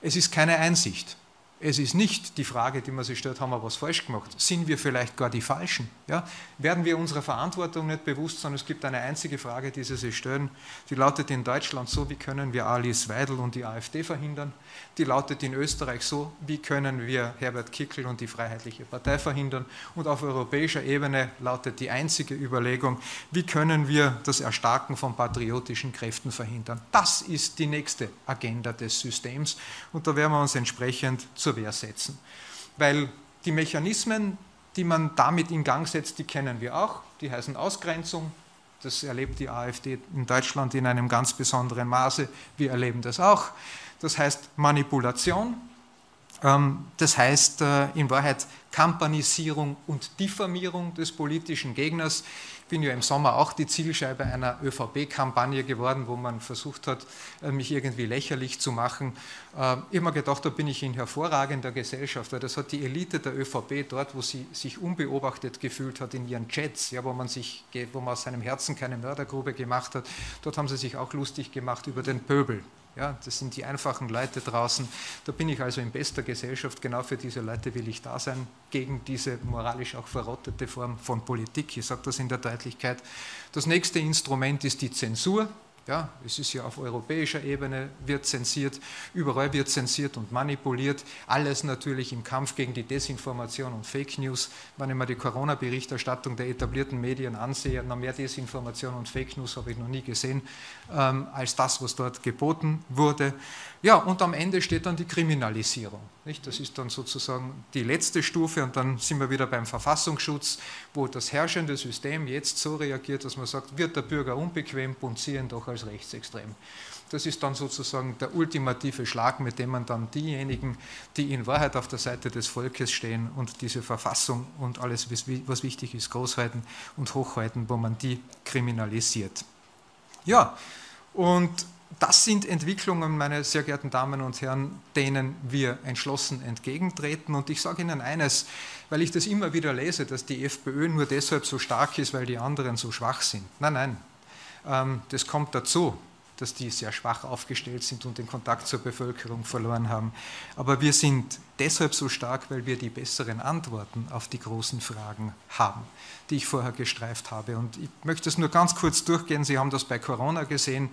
Es ist keine Einsicht. Es ist nicht die Frage, die man sich stellt, haben wir was falsch gemacht? Sind wir vielleicht gar die Falschen? Ja? Werden wir unserer Verantwortung nicht bewusst, sondern es gibt eine einzige Frage, die sie sich stellen, die lautet in Deutschland so, wie können wir Alice Weidel und die AfD verhindern? Die lautet in Österreich so, wie können wir Herbert Kickl und die Freiheitliche Partei verhindern? Und auf europäischer Ebene lautet die einzige Überlegung, wie können wir das Erstarken von patriotischen Kräften verhindern? Das ist die nächste Agenda des Systems und da werden wir uns entsprechend zur Wehr setzen. Weil die Mechanismen, die man damit in Gang setzt, die kennen wir auch. Die heißen Ausgrenzung. Das erlebt die AfD in Deutschland in einem ganz besonderen Maße. Wir erleben das auch. Das heißt Manipulation. Ähm, das heißt äh, in Wahrheit Kampanisierung und Diffamierung des politischen Gegners bin ja im Sommer auch die Zielscheibe einer ÖVP-Kampagne geworden, wo man versucht hat, äh, mich irgendwie lächerlich zu machen. Äh, mir gedacht, da bin ich in hervorragender Gesellschaft, weil das hat die Elite der ÖVP dort, wo sie sich unbeobachtet gefühlt hat in ihren Chats, ja, wo, man sich, wo man aus seinem Herzen keine Mördergrube gemacht hat, dort haben sie sich auch lustig gemacht über den Pöbel. Ja, das sind die einfachen Leute draußen. Da bin ich also in bester Gesellschaft. Genau für diese Leute will ich da sein, gegen diese moralisch auch verrottete Form von Politik. Ich sage das in der Deutlichkeit. Das nächste Instrument ist die Zensur. Ja, es ist ja auf europäischer Ebene, wird zensiert, überall wird zensiert und manipuliert. Alles natürlich im Kampf gegen die Desinformation und Fake News. Wenn ich mir die Corona-Berichterstattung der etablierten Medien ansehe, noch mehr Desinformation und Fake News habe ich noch nie gesehen, ähm, als das, was dort geboten wurde. Ja, und am Ende steht dann die Kriminalisierung. Nicht? Das ist dann sozusagen die letzte Stufe und dann sind wir wieder beim Verfassungsschutz, wo das herrschende System jetzt so reagiert, dass man sagt, wird der Bürger unbequem, punzieren doch als rechtsextrem. Das ist dann sozusagen der ultimative Schlag, mit dem man dann diejenigen, die in Wahrheit auf der Seite des Volkes stehen und diese Verfassung und alles, was wichtig ist, großhalten und hochhalten, wo man die kriminalisiert. Ja, und das sind Entwicklungen, meine sehr geehrten Damen und Herren, denen wir entschlossen entgegentreten. Und ich sage Ihnen eines, weil ich das immer wieder lese, dass die FPÖ nur deshalb so stark ist, weil die anderen so schwach sind. Nein, nein, ähm, das kommt dazu dass die sehr schwach aufgestellt sind und den Kontakt zur Bevölkerung verloren haben. Aber wir sind deshalb so stark, weil wir die besseren Antworten auf die großen Fragen haben, die ich vorher gestreift habe. Und ich möchte es nur ganz kurz durchgehen. Sie haben das bei Corona gesehen.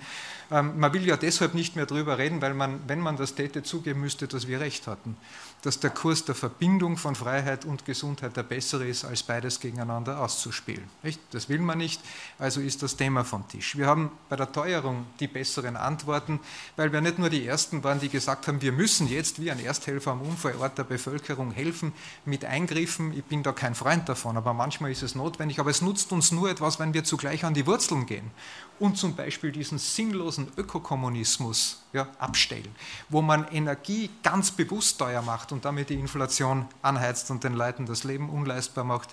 Ähm, man will ja deshalb nicht mehr darüber reden, weil man, wenn man das täte, zugeben müsste, dass wir recht hatten. Dass der Kurs der Verbindung von Freiheit und Gesundheit der bessere ist, als beides gegeneinander auszuspielen. Das will man nicht, also ist das Thema vom Tisch. Wir haben bei der Teuerung die besseren Antworten, weil wir nicht nur die Ersten waren, die gesagt haben, wir müssen jetzt wie ein Ersthelfer am Unfallort der Bevölkerung helfen mit Eingriffen. Ich bin da kein Freund davon, aber manchmal ist es notwendig. Aber es nutzt uns nur etwas, wenn wir zugleich an die Wurzeln gehen und zum Beispiel diesen sinnlosen Ökokommunismus ja, abstellen, wo man Energie ganz bewusst teuer macht und damit die Inflation anheizt und den Leuten das Leben unleistbar macht.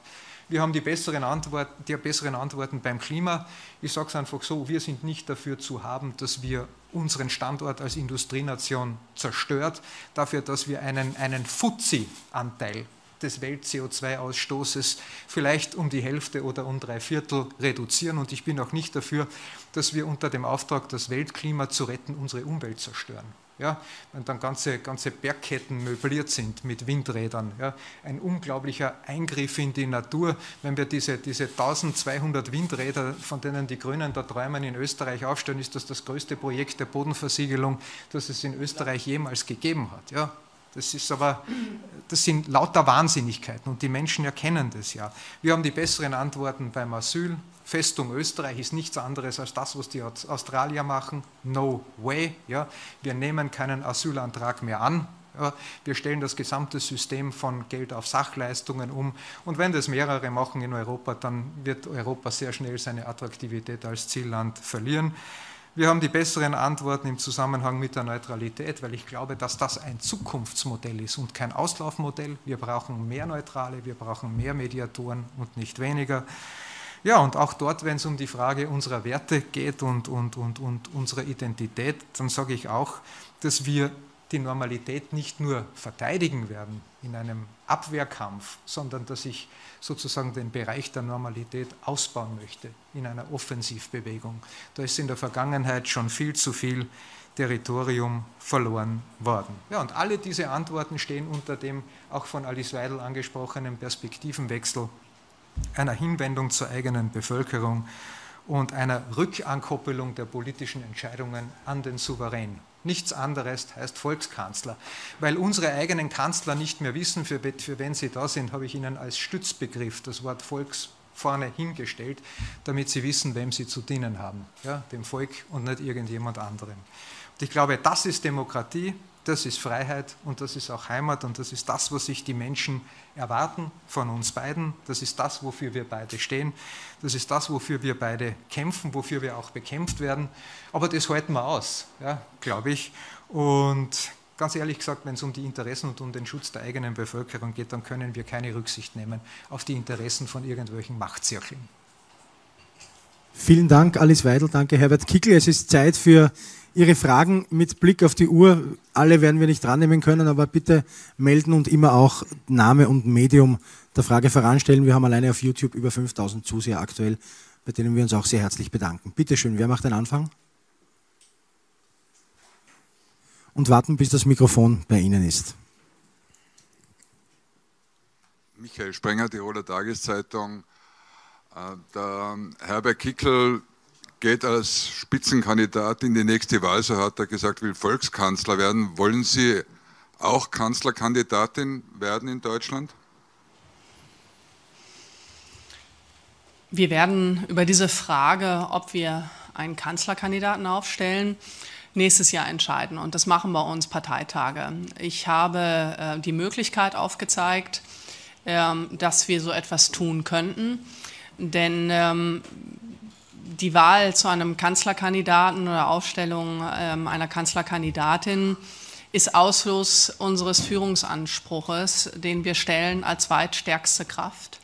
Wir haben die besseren, Antwort, die besseren Antworten beim Klima. Ich sage es einfach so, wir sind nicht dafür zu haben, dass wir unseren Standort als Industrienation zerstört, dafür, dass wir einen, einen Fuzzi-Anteil des Welt-CO2-Ausstoßes vielleicht um die Hälfte oder um drei Viertel reduzieren. Und ich bin auch nicht dafür, dass wir unter dem Auftrag, das Weltklima zu retten, unsere Umwelt zerstören. Ja, wenn dann ganze, ganze Bergketten möbliert sind mit Windrädern. Ja, ein unglaublicher Eingriff in die Natur, wenn wir diese, diese 1200 Windräder, von denen die Grünen da träumen, in Österreich aufstellen, ist das das größte Projekt der Bodenversiegelung, das es in Österreich jemals gegeben hat. Ja, das ist aber, das sind lauter Wahnsinnigkeiten und die Menschen erkennen das ja. Wir haben die besseren Antworten beim Asyl. Festung Österreich ist nichts anderes als das, was die Australier machen. No way. Ja. Wir nehmen keinen Asylantrag mehr an. Ja. Wir stellen das gesamte System von Geld auf Sachleistungen um. Und wenn das mehrere machen in Europa, dann wird Europa sehr schnell seine Attraktivität als Zielland verlieren. Wir haben die besseren Antworten im Zusammenhang mit der Neutralität, weil ich glaube, dass das ein Zukunftsmodell ist und kein Auslaufmodell. Wir brauchen mehr Neutrale, wir brauchen mehr Mediatoren und nicht weniger. Ja, und auch dort, wenn es um die Frage unserer Werte geht und, und, und, und unserer Identität, dann sage ich auch, dass wir die Normalität nicht nur verteidigen werden in einem Abwehrkampf, sondern dass ich sozusagen den Bereich der Normalität ausbauen möchte in einer Offensivbewegung. Da ist in der Vergangenheit schon viel zu viel Territorium verloren worden. Ja, und alle diese Antworten stehen unter dem auch von Alice Weidel angesprochenen Perspektivenwechsel einer Hinwendung zur eigenen Bevölkerung und einer Rückankoppelung der politischen Entscheidungen an den Souverän. Nichts anderes heißt Volkskanzler. Weil unsere eigenen Kanzler nicht mehr wissen, für, für wen sie da sind, habe ich ihnen als Stützbegriff das Wort Volks vorne hingestellt, damit sie wissen, wem sie zu dienen haben. Ja, dem Volk und nicht irgendjemand anderem. Und ich glaube, das ist Demokratie, das ist Freiheit und das ist auch Heimat und das ist das, was sich die Menschen erwarten von uns beiden. Das ist das, wofür wir beide stehen. Das ist das, wofür wir beide kämpfen, wofür wir auch bekämpft werden. Aber das halten wir aus, ja, glaube ich. Und ganz ehrlich gesagt, wenn es um die Interessen und um den Schutz der eigenen Bevölkerung geht, dann können wir keine Rücksicht nehmen auf die Interessen von irgendwelchen Machtzirkeln. Vielen Dank, Alice Weidel. Danke, Herbert Kickel. Es ist Zeit für Ihre Fragen mit Blick auf die Uhr. Alle werden wir nicht dran nehmen können, aber bitte melden und immer auch Name und Medium der Frage voranstellen. Wir haben alleine auf YouTube über 5000 Zuseher aktuell, bei denen wir uns auch sehr herzlich bedanken. Bitte schön, wer macht den Anfang? Und warten, bis das Mikrofon bei Ihnen ist. Michael Sprenger, Tiroler Tageszeitung. Äh, der Herbert Kickel geht als Spitzenkandidat in die nächste Wahl, so hat er gesagt, will Volkskanzler werden. Wollen Sie auch Kanzlerkandidatin werden in Deutschland? Wir werden über diese Frage, ob wir einen Kanzlerkandidaten aufstellen, nächstes Jahr entscheiden. Und das machen bei uns Parteitage. Ich habe äh, die Möglichkeit aufgezeigt, äh, dass wir so etwas tun könnten. Denn ähm, die Wahl zu einem Kanzlerkandidaten oder Aufstellung ähm, einer Kanzlerkandidatin ist Ausfluss unseres Führungsanspruches, den wir stellen als zweitstärkste Kraft.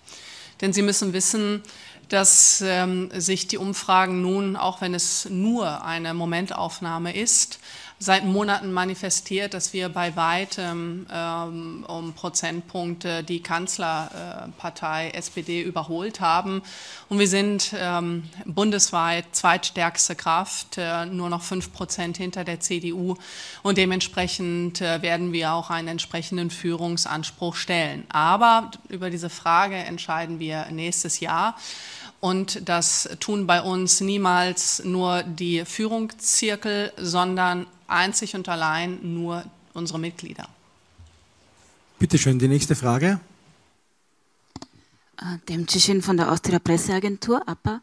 Denn Sie müssen wissen, dass ähm, sich die Umfragen nun, auch wenn es nur eine Momentaufnahme ist, seit Monaten manifestiert, dass wir bei weitem ähm, um Prozentpunkte die Kanzlerpartei äh, SPD überholt haben. Und wir sind ähm, bundesweit zweitstärkste Kraft, äh, nur noch fünf Prozent hinter der CDU. Und dementsprechend äh, werden wir auch einen entsprechenden Führungsanspruch stellen. Aber über diese Frage entscheiden wir nächstes Jahr. Und das tun bei uns niemals nur die Führungszirkel, sondern einzig und allein nur unsere Mitglieder. Bitte schön, die nächste Frage. Äh, dem Cischin von der Austria Presseagentur, APA.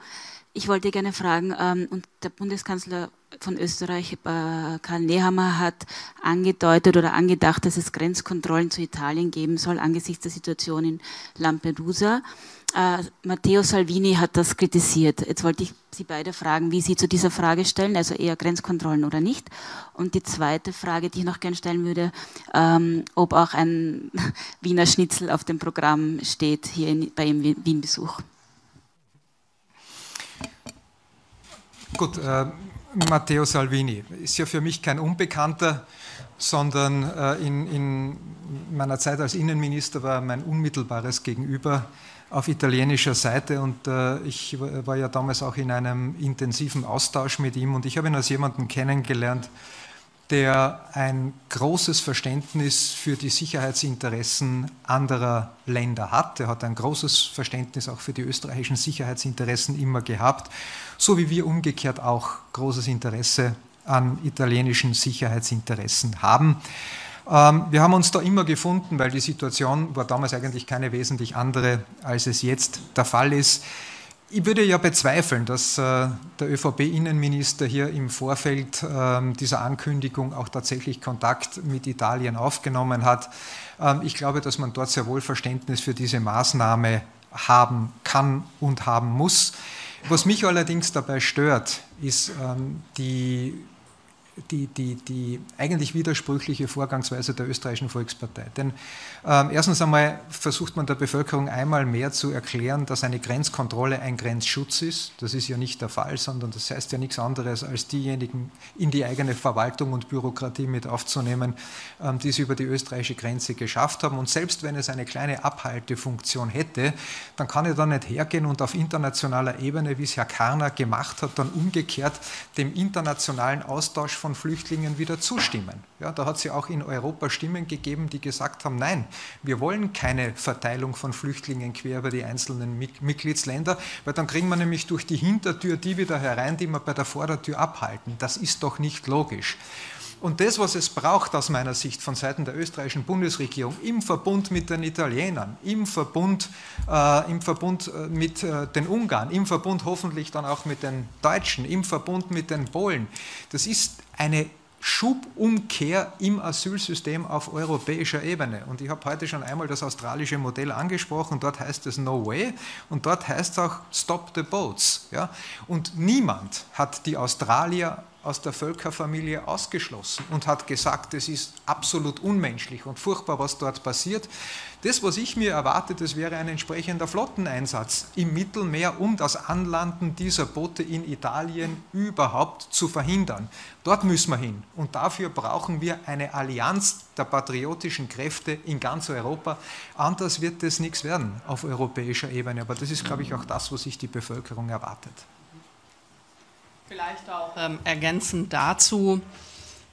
ich wollte gerne fragen, ähm, und der Bundeskanzler von Österreich, äh, Karl Nehammer, hat angedeutet oder angedacht, dass es Grenzkontrollen zu Italien geben soll angesichts der Situation in Lampedusa. Äh, Matteo Salvini hat das kritisiert. Jetzt wollte ich Sie beide fragen, wie Sie zu dieser Frage stellen, also eher Grenzkontrollen oder nicht. Und die zweite Frage, die ich noch gerne stellen würde, ähm, ob auch ein Wiener Schnitzel auf dem Programm steht hier in, bei Ihrem Wien-Besuch. Gut, äh, Matteo Salvini ist ja für mich kein Unbekannter, sondern äh, in, in meiner Zeit als Innenminister war mein unmittelbares Gegenüber auf italienischer Seite und äh, ich war ja damals auch in einem intensiven Austausch mit ihm und ich habe ihn als jemanden kennengelernt, der ein großes Verständnis für die Sicherheitsinteressen anderer Länder hat. Er hat ein großes Verständnis auch für die österreichischen Sicherheitsinteressen immer gehabt, so wie wir umgekehrt auch großes Interesse an italienischen Sicherheitsinteressen haben. Ähm, wir haben uns da immer gefunden, weil die Situation war damals eigentlich keine wesentlich andere, als es jetzt der Fall ist. Ich würde ja bezweifeln, dass äh, der ÖVP-Innenminister hier im Vorfeld ähm, dieser Ankündigung auch tatsächlich Kontakt mit Italien aufgenommen hat. Ähm, ich glaube, dass man dort sehr wohl Verständnis für diese Maßnahme haben kann und haben muss. Was mich allerdings dabei stört, ist die die, die, die eigentlich widersprüchliche Vorgangsweise der österreichischen Volkspartei. Denn ähm, erstens einmal versucht man der Bevölkerung einmal mehr zu erklären, dass eine Grenzkontrolle ein Grenzschutz ist. Das ist ja nicht der Fall, sondern das heißt ja nichts anderes, als diejenigen in die eigene Verwaltung und Bürokratie mit aufzunehmen, ähm, die es über die österreichische Grenze geschafft haben. Und selbst wenn es eine kleine Abhaltefunktion hätte, dann kann ich da nicht hergehen und auf internationaler Ebene, wie es Herr Karner gemacht hat, dann umgekehrt dem internationalen Austausch von Flüchtlingen wieder zustimmen. Ja, da hat es ja auch in Europa Stimmen gegeben, die gesagt haben, nein, wir wollen keine Verteilung von Flüchtlingen quer über die einzelnen Mitgliedsländer, weil dann kriegen wir nämlich durch die Hintertür die wieder herein, die wir bei der Vordertür abhalten. Das ist doch nicht logisch. Und das, was es braucht aus meiner Sicht von Seiten der österreichischen Bundesregierung im Verbund mit den Italienern, im Verbund, äh, im Verbund äh, mit äh, den Ungarn, im Verbund hoffentlich dann auch mit den Deutschen, im Verbund mit den Polen, das ist eine Schubumkehr im Asylsystem auf europäischer Ebene. Und ich habe heute schon einmal das australische Modell angesprochen. Dort heißt es No Way und dort heißt es auch Stop the Boats. Ja? Und niemand hat die Australier aus der Völkerfamilie ausgeschlossen und hat gesagt, es ist absolut unmenschlich und furchtbar, was dort passiert. Das, was ich mir erwarte, das wäre ein entsprechender Flotteneinsatz im Mittelmeer, um das Anlanden dieser Boote in Italien überhaupt zu verhindern. Dort müssen wir hin. Und dafür brauchen wir eine Allianz der patriotischen Kräfte in ganz Europa. Anders wird das nichts werden auf europäischer Ebene. Aber das ist, glaube ich, auch das, was sich die Bevölkerung erwartet. Vielleicht auch ähm, ergänzend dazu,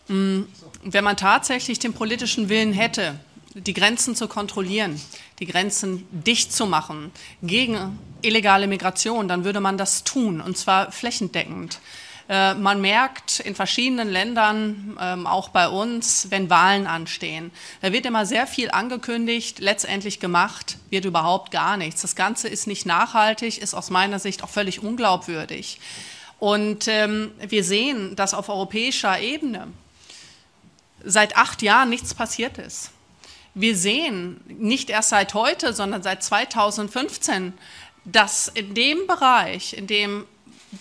mh, mm, wenn man tatsächlich den politischen Willen hätte, die Grenzen zu kontrollieren, die Grenzen dicht zu machen gegen illegale Migration, dann würde man das tun, und zwar flächendeckend. Äh, man merkt in verschiedenen Ländern, ähm, auch bei uns, wenn Wahlen anstehen, da wird immer sehr viel angekündigt, letztendlich gemacht wird überhaupt gar nichts. Das Ganze ist nicht nachhaltig, ist aus meiner Sicht auch völlig unglaubwürdig. Und ähm, wir sehen, dass auf europäischer Ebene seit acht Jahren nichts passiert ist. Wir sehen nicht erst seit heute, sondern seit 2015, dass in dem Bereich, in dem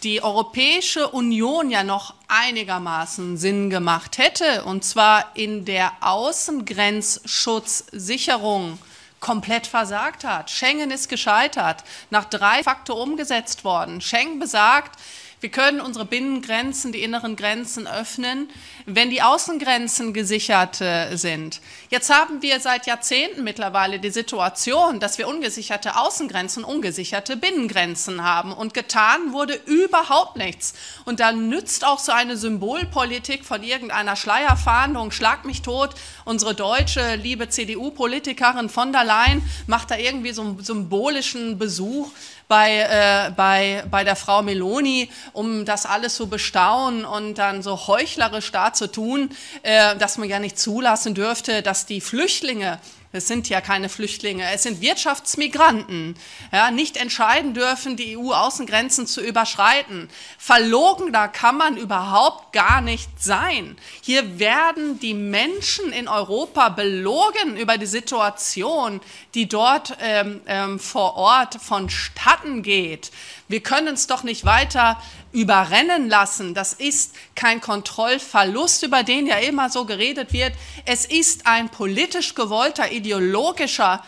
die Europäische Union ja noch einigermaßen Sinn gemacht hätte, und zwar in der Außengrenzschutzsicherung, komplett versagt hat. Schengen ist gescheitert, nach drei Faktor umgesetzt worden. Schengen besagt, wir können unsere Binnengrenzen, die inneren Grenzen öffnen, wenn die Außengrenzen gesichert äh, sind. Jetzt haben wir seit Jahrzehnten mittlerweile die Situation, dass wir ungesicherte Außengrenzen, ungesicherte Binnengrenzen haben. Und getan wurde überhaupt nichts. Und da nützt auch so eine Symbolpolitik von irgendeiner Schleierfahndung, schlag mich tot, unsere deutsche liebe CDU-Politikerin von der Leyen macht da irgendwie so einen symbolischen Besuch bei, äh, bei, bei der Frau Meloni, um das alles zu bestaunen und dann so heuchlerisch da zu tun, äh, dass man ja nicht zulassen dürfte, dass die Flüchtlinge Es sind ja keine Flüchtlinge, es sind Wirtschaftsmigranten, ja, nicht entscheiden dürfen, die EU-Außengrenzen zu überschreiten. Verlogener kann man überhaupt gar nicht sein. Hier werden die Menschen in Europa belogen über die Situation, die dort ähm, ähm, vor Ort vonstatten geht. Wir können es doch nicht weiter überrennen lassen. Das ist kein Kontrollverlust, über den ja immer so geredet wird. Es ist ein politisch gewollter, ideologischer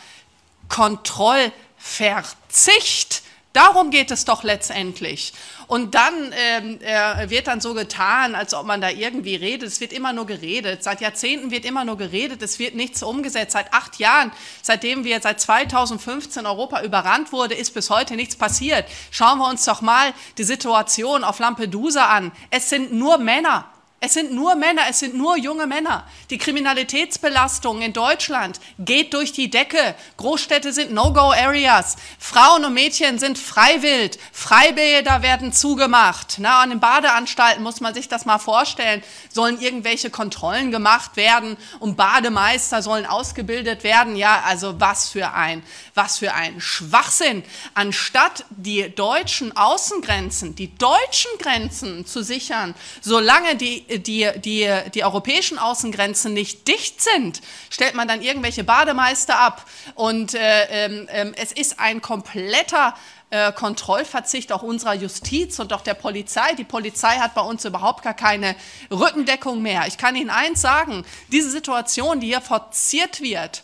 Kontrollverzicht. Darum geht es doch letztendlich. Und dann ähm, äh, wird dann so getan, als ob man da irgendwie redet. Es wird immer nur geredet. Seit Jahrzehnten wird immer nur geredet. Es wird nichts umgesetzt. Seit acht Jahren, seitdem wir seit 2015 Europa überrannt wurde, ist bis heute nichts passiert. Schauen wir uns doch mal die Situation auf Lampedusa an. Es sind nur Männer. Es sind nur Männer, es sind nur junge Männer. Die Kriminalitätsbelastung in Deutschland geht durch die Decke. Großstädte sind No-Go-Areas. Frauen und Mädchen sind freiwillig. Freibäder werden zugemacht. Na, an den Badeanstalten muss man sich das mal vorstellen. Sollen irgendwelche Kontrollen gemacht werden und Bademeister sollen ausgebildet werden. Ja, also was für ein, was für ein Schwachsinn. Anstatt die deutschen Außengrenzen, die deutschen Grenzen zu sichern, solange die die, die, die europäischen Außengrenzen nicht dicht sind, stellt man dann irgendwelche Bademeister ab. Und äh, äh, es ist ein kompletter äh, Kontrollverzicht auch unserer Justiz und auch der Polizei. Die Polizei hat bei uns überhaupt gar keine Rückendeckung mehr. Ich kann Ihnen eins sagen, diese Situation, die hier forciert wird,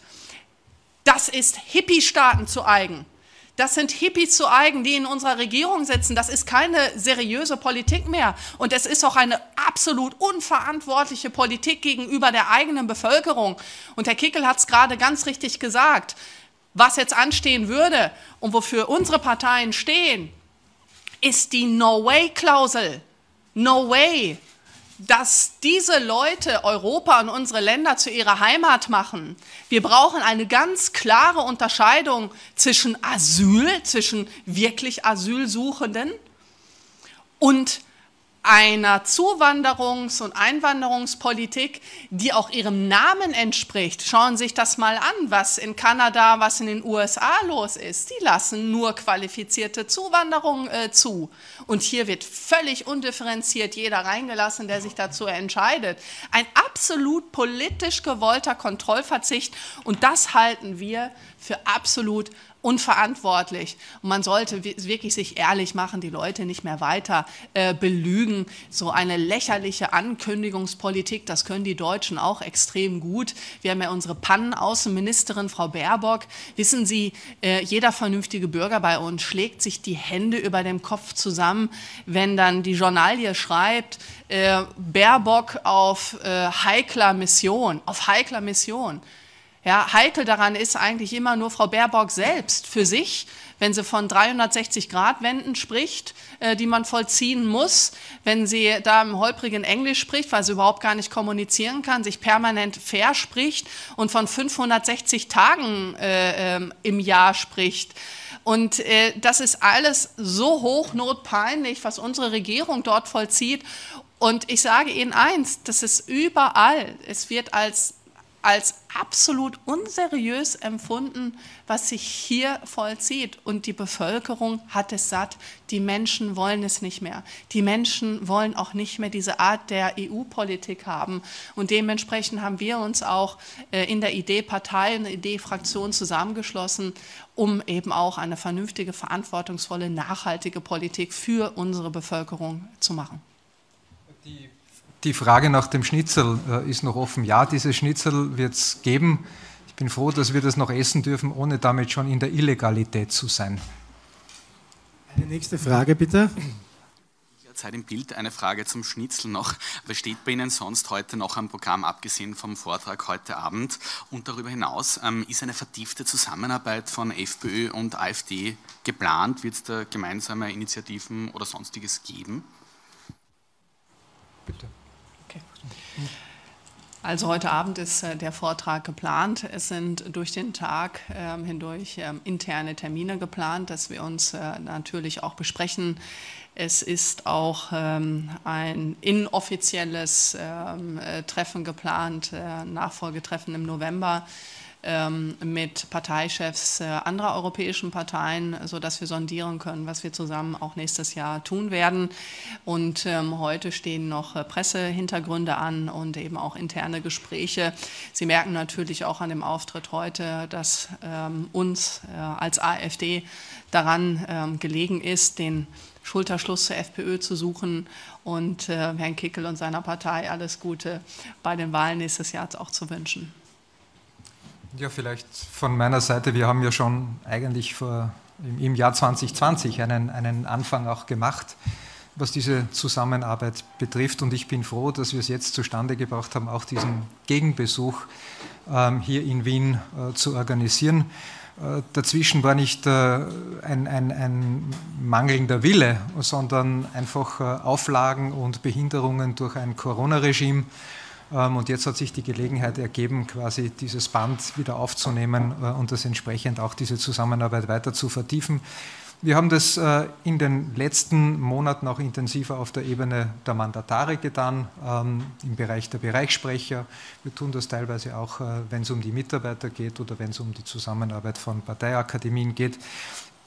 das ist Hippie-Staaten zu eigen. Das sind Hippies zu eigen, die in unserer Regierung sitzen. Das ist keine seriöse Politik mehr. Und es ist auch eine absolut unverantwortliche Politik gegenüber der eigenen Bevölkerung. Und Herr Kickel hat es gerade ganz richtig gesagt. Was jetzt anstehen würde und wofür unsere Parteien stehen, ist die No-Way-Klausel. No way dass diese Leute Europa und unsere Länder zu ihrer Heimat machen. Wir brauchen eine ganz klare Unterscheidung zwischen Asyl, zwischen wirklich Asylsuchenden und einer Zuwanderungs- und Einwanderungspolitik, die auch ihrem Namen entspricht. Schauen Sie sich das mal an, was in Kanada, was in den USA los ist. Die lassen nur qualifizierte Zuwanderung äh, zu. Und hier wird völlig undifferenziert jeder reingelassen, der sich dazu entscheidet. Ein absolut politisch gewollter Kontrollverzicht. Und das halten wir für absolut unverantwortlich. Und man sollte wirklich sich ehrlich machen, die Leute nicht mehr weiter äh, belügen. So eine lächerliche Ankündigungspolitik, das können die Deutschen auch extrem gut. Wir haben ja unsere Pannenaußenministerin, Frau Baerbock. Wissen Sie, äh, jeder vernünftige Bürger bei uns schlägt sich die Hände über dem Kopf zusammen, wenn dann die Journalie schreibt, äh, Baerbock auf äh, heikler Mission, auf heikler Mission. Ja, heikel daran ist eigentlich immer nur Frau Baerbock selbst für sich, wenn sie von 360-Grad-Wenden spricht, äh, die man vollziehen muss, wenn sie da im holprigen Englisch spricht, weil sie überhaupt gar nicht kommunizieren kann, sich permanent verspricht und von 560 Tagen äh, äh, im Jahr spricht. Und äh, das ist alles so hochnotpeinlich, was unsere Regierung dort vollzieht. Und ich sage Ihnen eins, das ist überall. Es wird als als absolut unseriös empfunden, was sich hier vollzieht. Und die Bevölkerung hat es satt. Die Menschen wollen es nicht mehr. Die Menschen wollen auch nicht mehr diese Art der EU-Politik haben. Und dementsprechend haben wir uns auch äh, in der Idee-Partei, in der Idee-Fraktion zusammengeschlossen, um eben auch eine vernünftige, verantwortungsvolle, nachhaltige Politik für unsere Bevölkerung zu machen. Die die Frage nach dem Schnitzel äh, ist noch offen. Ja, dieses Schnitzel wird es geben. Ich bin froh, dass wir das noch essen dürfen, ohne damit schon in der Illegalität zu sein. Eine nächste Frage bitte. Zeit im Bild eine Frage zum Schnitzel noch. Was steht bei Ihnen sonst heute noch am Programm, abgesehen vom Vortrag heute Abend? Und darüber hinaus, ähm, ist eine vertiefte Zusammenarbeit von FPÖ und AfD geplant? Wird es da gemeinsame Initiativen oder sonstiges geben? Bitte. Also heute Abend ist äh, der Vortrag geplant. Es sind durch den Tag ähm, hindurch ähm, interne Termine geplant, dass wir uns äh, natürlich auch besprechen. Es ist auch ähm, ein inoffizielles äh, Treffen geplant, Nachfolgetreffen im November mit Parteichefs äh, anderer europäischen Parteien, sodass wir sondieren können, was wir zusammen auch nächstes Jahr tun werden. Und ähm, heute stehen noch äh, Pressehintergründe an und eben auch interne Gespräche. Sie merken natürlich auch an dem Auftritt heute, dass ähm, uns äh, als AfD daran gelegen ist, den Schulterschluss zur FPÖ zu suchen und Herrn Kickel und seiner Partei alles Gute bei den Wahlen nächstes Jahr auch zu wünschen. Ja, vielleicht von meiner Seite, wir haben ja schon eigentlich vor, im Jahr 2020 einen, einen Anfang auch gemacht, was diese Zusammenarbeit betrifft. Und ich bin froh, dass wir es jetzt zustande gebracht haben, auch diesen Gegenbesuch ähm, hier in Wien äh, zu organisieren. Äh, dazwischen war nicht äh, ein, ein, ein, mangelnder Wille, sondern einfach äh, Auflagen und Behinderungen durch ein Corona-Regime und jetzt hat sich die Gelegenheit ergeben, quasi dieses Band wieder aufzunehmen äh, und das entsprechend auch diese Zusammenarbeit weiter zu vertiefen. Wir haben das äh, in den letzten Monaten auch intensiver auf der Ebene der Mandatare getan, ähm, im Bereich der Bereichssprecher. Wir tun das teilweise auch, äh, wenn es um die Mitarbeiter geht oder wenn es um die Zusammenarbeit von Parteiakademien geht.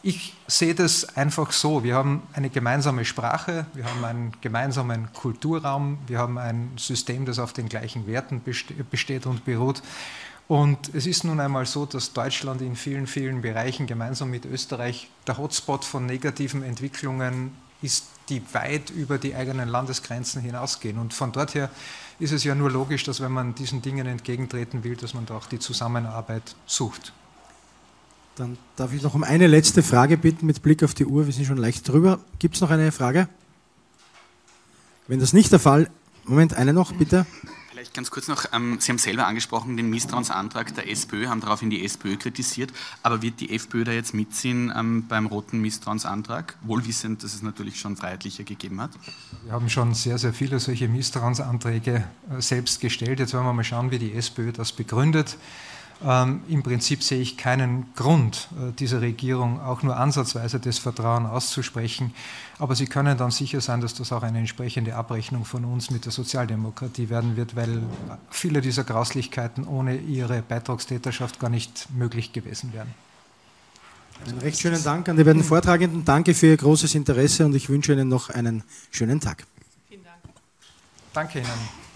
Ich sehe das einfach so. Wir haben eine gemeinsame Sprache, wir haben einen gemeinsamen Kulturraum, wir haben ein System, das auf den gleichen Werten besteht und beruht. Und es ist nun einmal so, dass Deutschland in vielen, vielen Bereichen gemeinsam mit Österreich der Hotspot von negativen Entwicklungen ist, die weit über die eigenen Landesgrenzen hinausgehen. Und von dort her ist es ja nur logisch, dass wenn man diesen Dingen entgegentreten will, dass man da auch die Zusammenarbeit sucht. Dann darf ich noch um eine letzte Frage bitten mit Blick auf die Uhr. Wir sind schon leicht drüber. Gibt es noch eine Frage? Wenn das nicht der Fall, Moment, eine noch, bitte. Vielleicht ganz kurz noch, ähm, Sie haben selber angesprochen, den Misstrauensantrag der SPÖ, haben daraufhin die SPÖ kritisiert, aber wird die FPÖ da jetzt mitziehen ähm, beim roten Misstrauensantrag, wohlwissend, dass es natürlich schon Freiheitlicher gegeben hat? Wir haben schon sehr, sehr viele solche Misstrauensanträge äh, selbst gestellt. Jetzt wollen wir mal schauen, wie die SPÖ das begründet. Ähm, Im Prinzip sehe ich keinen Grund, äh, dieser Regierung auch nur ansatzweise das Vertrauen auszusprechen. Aber Sie können dann sicher sein, dass das auch eine entsprechende Abrechnung von uns mit der Sozialdemokratie werden wird, weil viele dieser Grauslichkeiten ohne Ihre Beitragstäterschaft gar nicht möglich gewesen wären. Einen recht schönen Dank an die beiden Vortragenden. Danke für Ihr großes Interesse und ich wünsche Ihnen noch einen schönen Tag. Vielen Dank. Danke Ihnen.